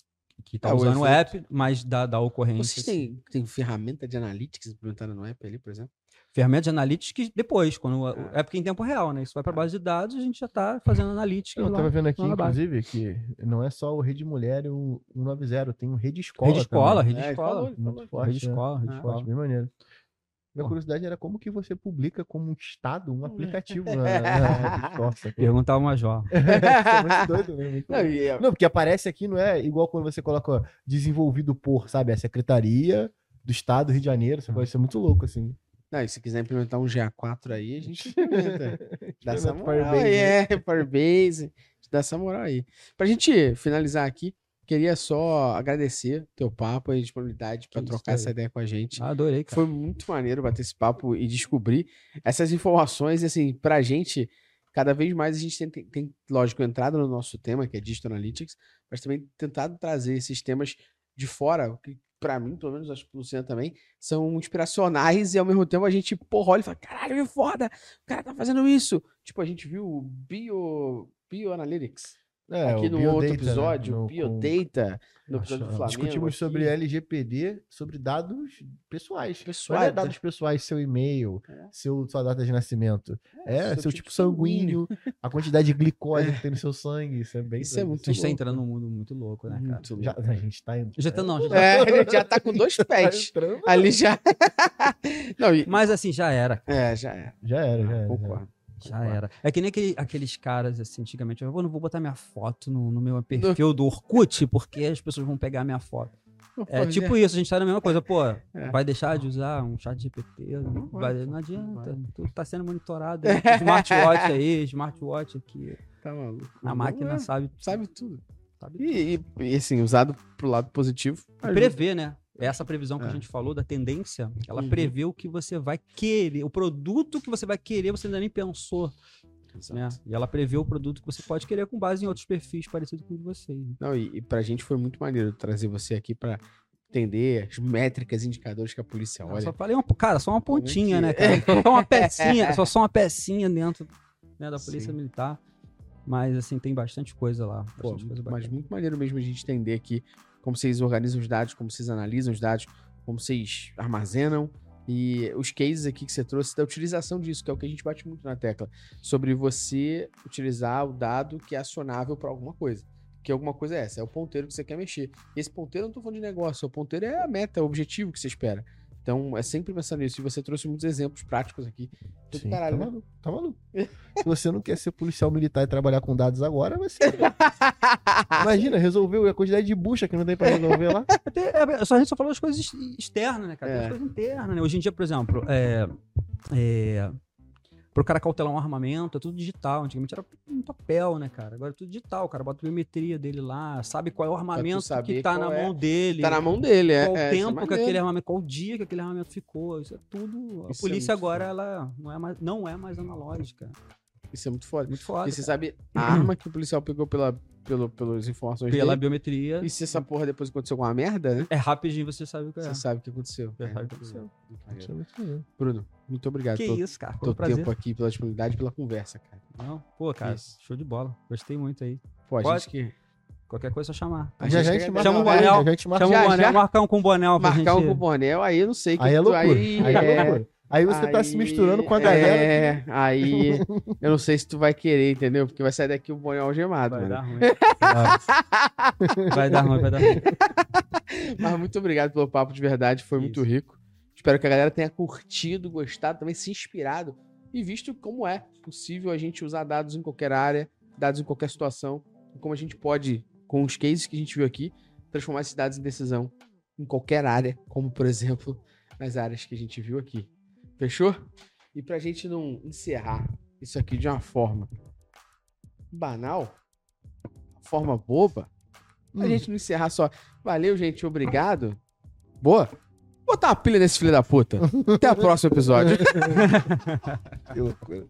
que tá É, o usando o efeito. app, mas da, da ocorrência. Vocês assim. têm, têm ferramenta de analytics implementada no app ali, por exemplo? ferramenta de analytics que depois, quando o- Ah. é porque em tempo real, né? Isso vai para base de dados, a gente já tá fazendo analytics Eu lá. tava vendo aqui, na base. inclusive, que não é só o Rede Mulher e o 190, tem o Rede Escola. Rede escola, também. rede É, escola. falou, ele Muito falou. forte. Rede né? escola, rede Ah. escola. Bem maneiro. Minha curiosidade era como que você publica como um estado um aplicativo na, na Rede Escola. sacou? Perguntar ao Major. É muito doido mesmo. muito Não, doido. é- Não, porque aparece aqui, não é igual quando você coloca desenvolvido por, sabe, a Secretaria do Estado do Rio de Janeiro. Você pode ser muito louco, assim. Não, e se quiser implementar um GA4 aí, a gente implementa. Dá essa moral aí, né? é, Firebase. Dá essa moral aí. Pra gente finalizar aqui, queria só agradecer teu papo e a disponibilidade Que trocar essa ideia com a gente. Ah, adorei, cara. Foi muito maneiro bater esse papo e descobrir essas informações, assim, pra gente, cada vez mais a gente tem, tem, tem, lógico, entrado no nosso tema, que é Digital Analytics, mas também tentado trazer esses temas de fora, que pra mim, pelo menos acho que pro Luciano também, são inspiracionais e ao mesmo tempo a gente, porra, olha e fala, caralho, que foda, o cara tá fazendo isso. Tipo, a gente viu o Bio, Bioanalytics É, aqui o no Biodata, outro né, episódio, no- o Biodata, no episódio do Flamengo. Discutimos sobre aqui. LGPD, sobre dados pessoais. Não Pessoais, é dados pessoais, seu e-mail, É. seu, sua data de nascimento. É, seu seu, tipo tipo sanguíneo, a quantidade de glicose que tem no seu sangue. Isso é bem Isso é muito A gente tá entrando num mundo muito louco, né, cara? Muito Já, a gente tá indo. Já tá, não, já É, a gente já tá com dois tá pets. entrando. Ali já. Não, e... Mas assim, já era. É, já é. Já era, já era. já era. Já era. É que nem aquele- aqueles caras, assim, antigamente, eu "Pô, não vou botar minha foto no, no meu perfil do Orkut, porque as pessoas vão pegar minha foto. É tipo isso, a gente tá na mesma coisa, pô, É. vai deixar de usar um chat GPT? Não, Não vai, vai, não adianta, vai. tu tá sendo monitorado. aí, Smartwatch aí, smartwatch aqui, Tá maluco. a máquina é, sabe, sabe tudo. sabe E, e- e, assim, usado pro lado positivo. prever, né? Essa previsão que É. a gente falou da tendência, ela Uhum. prevê o que você vai querer, o produto que você vai querer, você ainda nem pensou, Exato. né? E ela prevê o produto que você pode querer com base em outros perfis parecidos com o de vocês. né? Não, e, e pra gente foi muito maneiro trazer você aqui pra entender as métricas, indicadores que a polícia Eu olha. só falei uma, cara, só uma é pontinha, que né, é? cara? Só uma pecinha, só, só uma pecinha dentro né, da polícia Sim. militar. Mas, assim, tem bastante coisa lá. Pô, Bastante coisa mas muito maneiro mesmo a gente entender aqui como vocês organizam os dados, como vocês analisam os dados, como vocês armazenam E os cases aqui que você trouxe da utilização disso, que é o que a gente bate muito na tecla, sobre você utilizar o dado que é acionável para alguma coisa. Que alguma coisa é essa, é o ponteiro que você quer mexer. Esse ponteiro eu não tô falando de negócio, o ponteiro é a meta, o objetivo que você espera. Então, é sempre pensar nisso. E você trouxe muitos exemplos práticos aqui. Tudo Sim, caralho, tá né? maluco, tá maluco. Se você não quer ser policial militar e trabalhar com dados agora, vai ser. Imagina, resolveu a quantidade de bucha que não tem pra resolver lá. Até, é, só, a gente só falou das coisas ex- externas, né, cara? Tem É. as coisas internas, né? Hoje em dia, por exemplo, é, é, pro cara cautelar um armamento, é tudo digital. Antigamente era um papel, né, cara? Agora é tudo digital. O cara bota a biometria dele lá, sabe qual é o armamento que tá qual na é. mão dele. Tá na mão dele, é. Qual é, o isso é tempo que aquele armamento, qual o dia que aquele armamento ficou. Isso é tudo. A Isso é polícia agora, ela não é, mais, não é mais analógica. Isso é muito foda. Muito foda. E você sabe a arma que o policial pegou pela, pelo, pelas informações Pela dele. biometria. E se essa porra depois aconteceu alguma merda, né? É rapidinho, você sabe o que é. Você sabe o que aconteceu. Você É, sabe o que aconteceu. é. Bruno, muito obrigado Que pelo isso, cara. Foi teu um prazer. tempo aqui, pela disponibilidade e pela conversa, cara. Não, pô, cara, Isso. show de bola. Gostei muito aí. Pô, a Pode. gente que. Qualquer coisa é só chamar. A Já gente a gente Chama o Bonel. a gente marca Chama o Bonel, já? marcar um com o Bonel pra Marcar gente... um com o Bonel, aí eu não sei que Aí é tu- loucura. Aí, Aí é é- loucura. Aí você tá se aí- misturando com a galera. É, aí eu não sei se tu vai querer, entendeu? Porque vai sair daqui o Bonel algemado, Vai mano. dar ruim. vai dar ruim, vai dar ruim. Mas muito obrigado pelo papo de verdade, foi muito Isso. rico. Espero que a galera tenha curtido, gostado, também se inspirado e visto como é possível a gente usar dados em qualquer área, dados em qualquer situação, e como a gente pode, com os cases que a gente viu aqui, transformar esses dados em decisão em qualquer área, como por exemplo nas áreas que a gente viu aqui. Fechou? E pra gente não encerrar isso aqui de uma forma banal, forma boba, a Hum. gente não encerrar só. Valeu, gente. Obrigado. Boa. Botar uma pilha nesse filho da puta. Até o próximo episódio. Que loucura.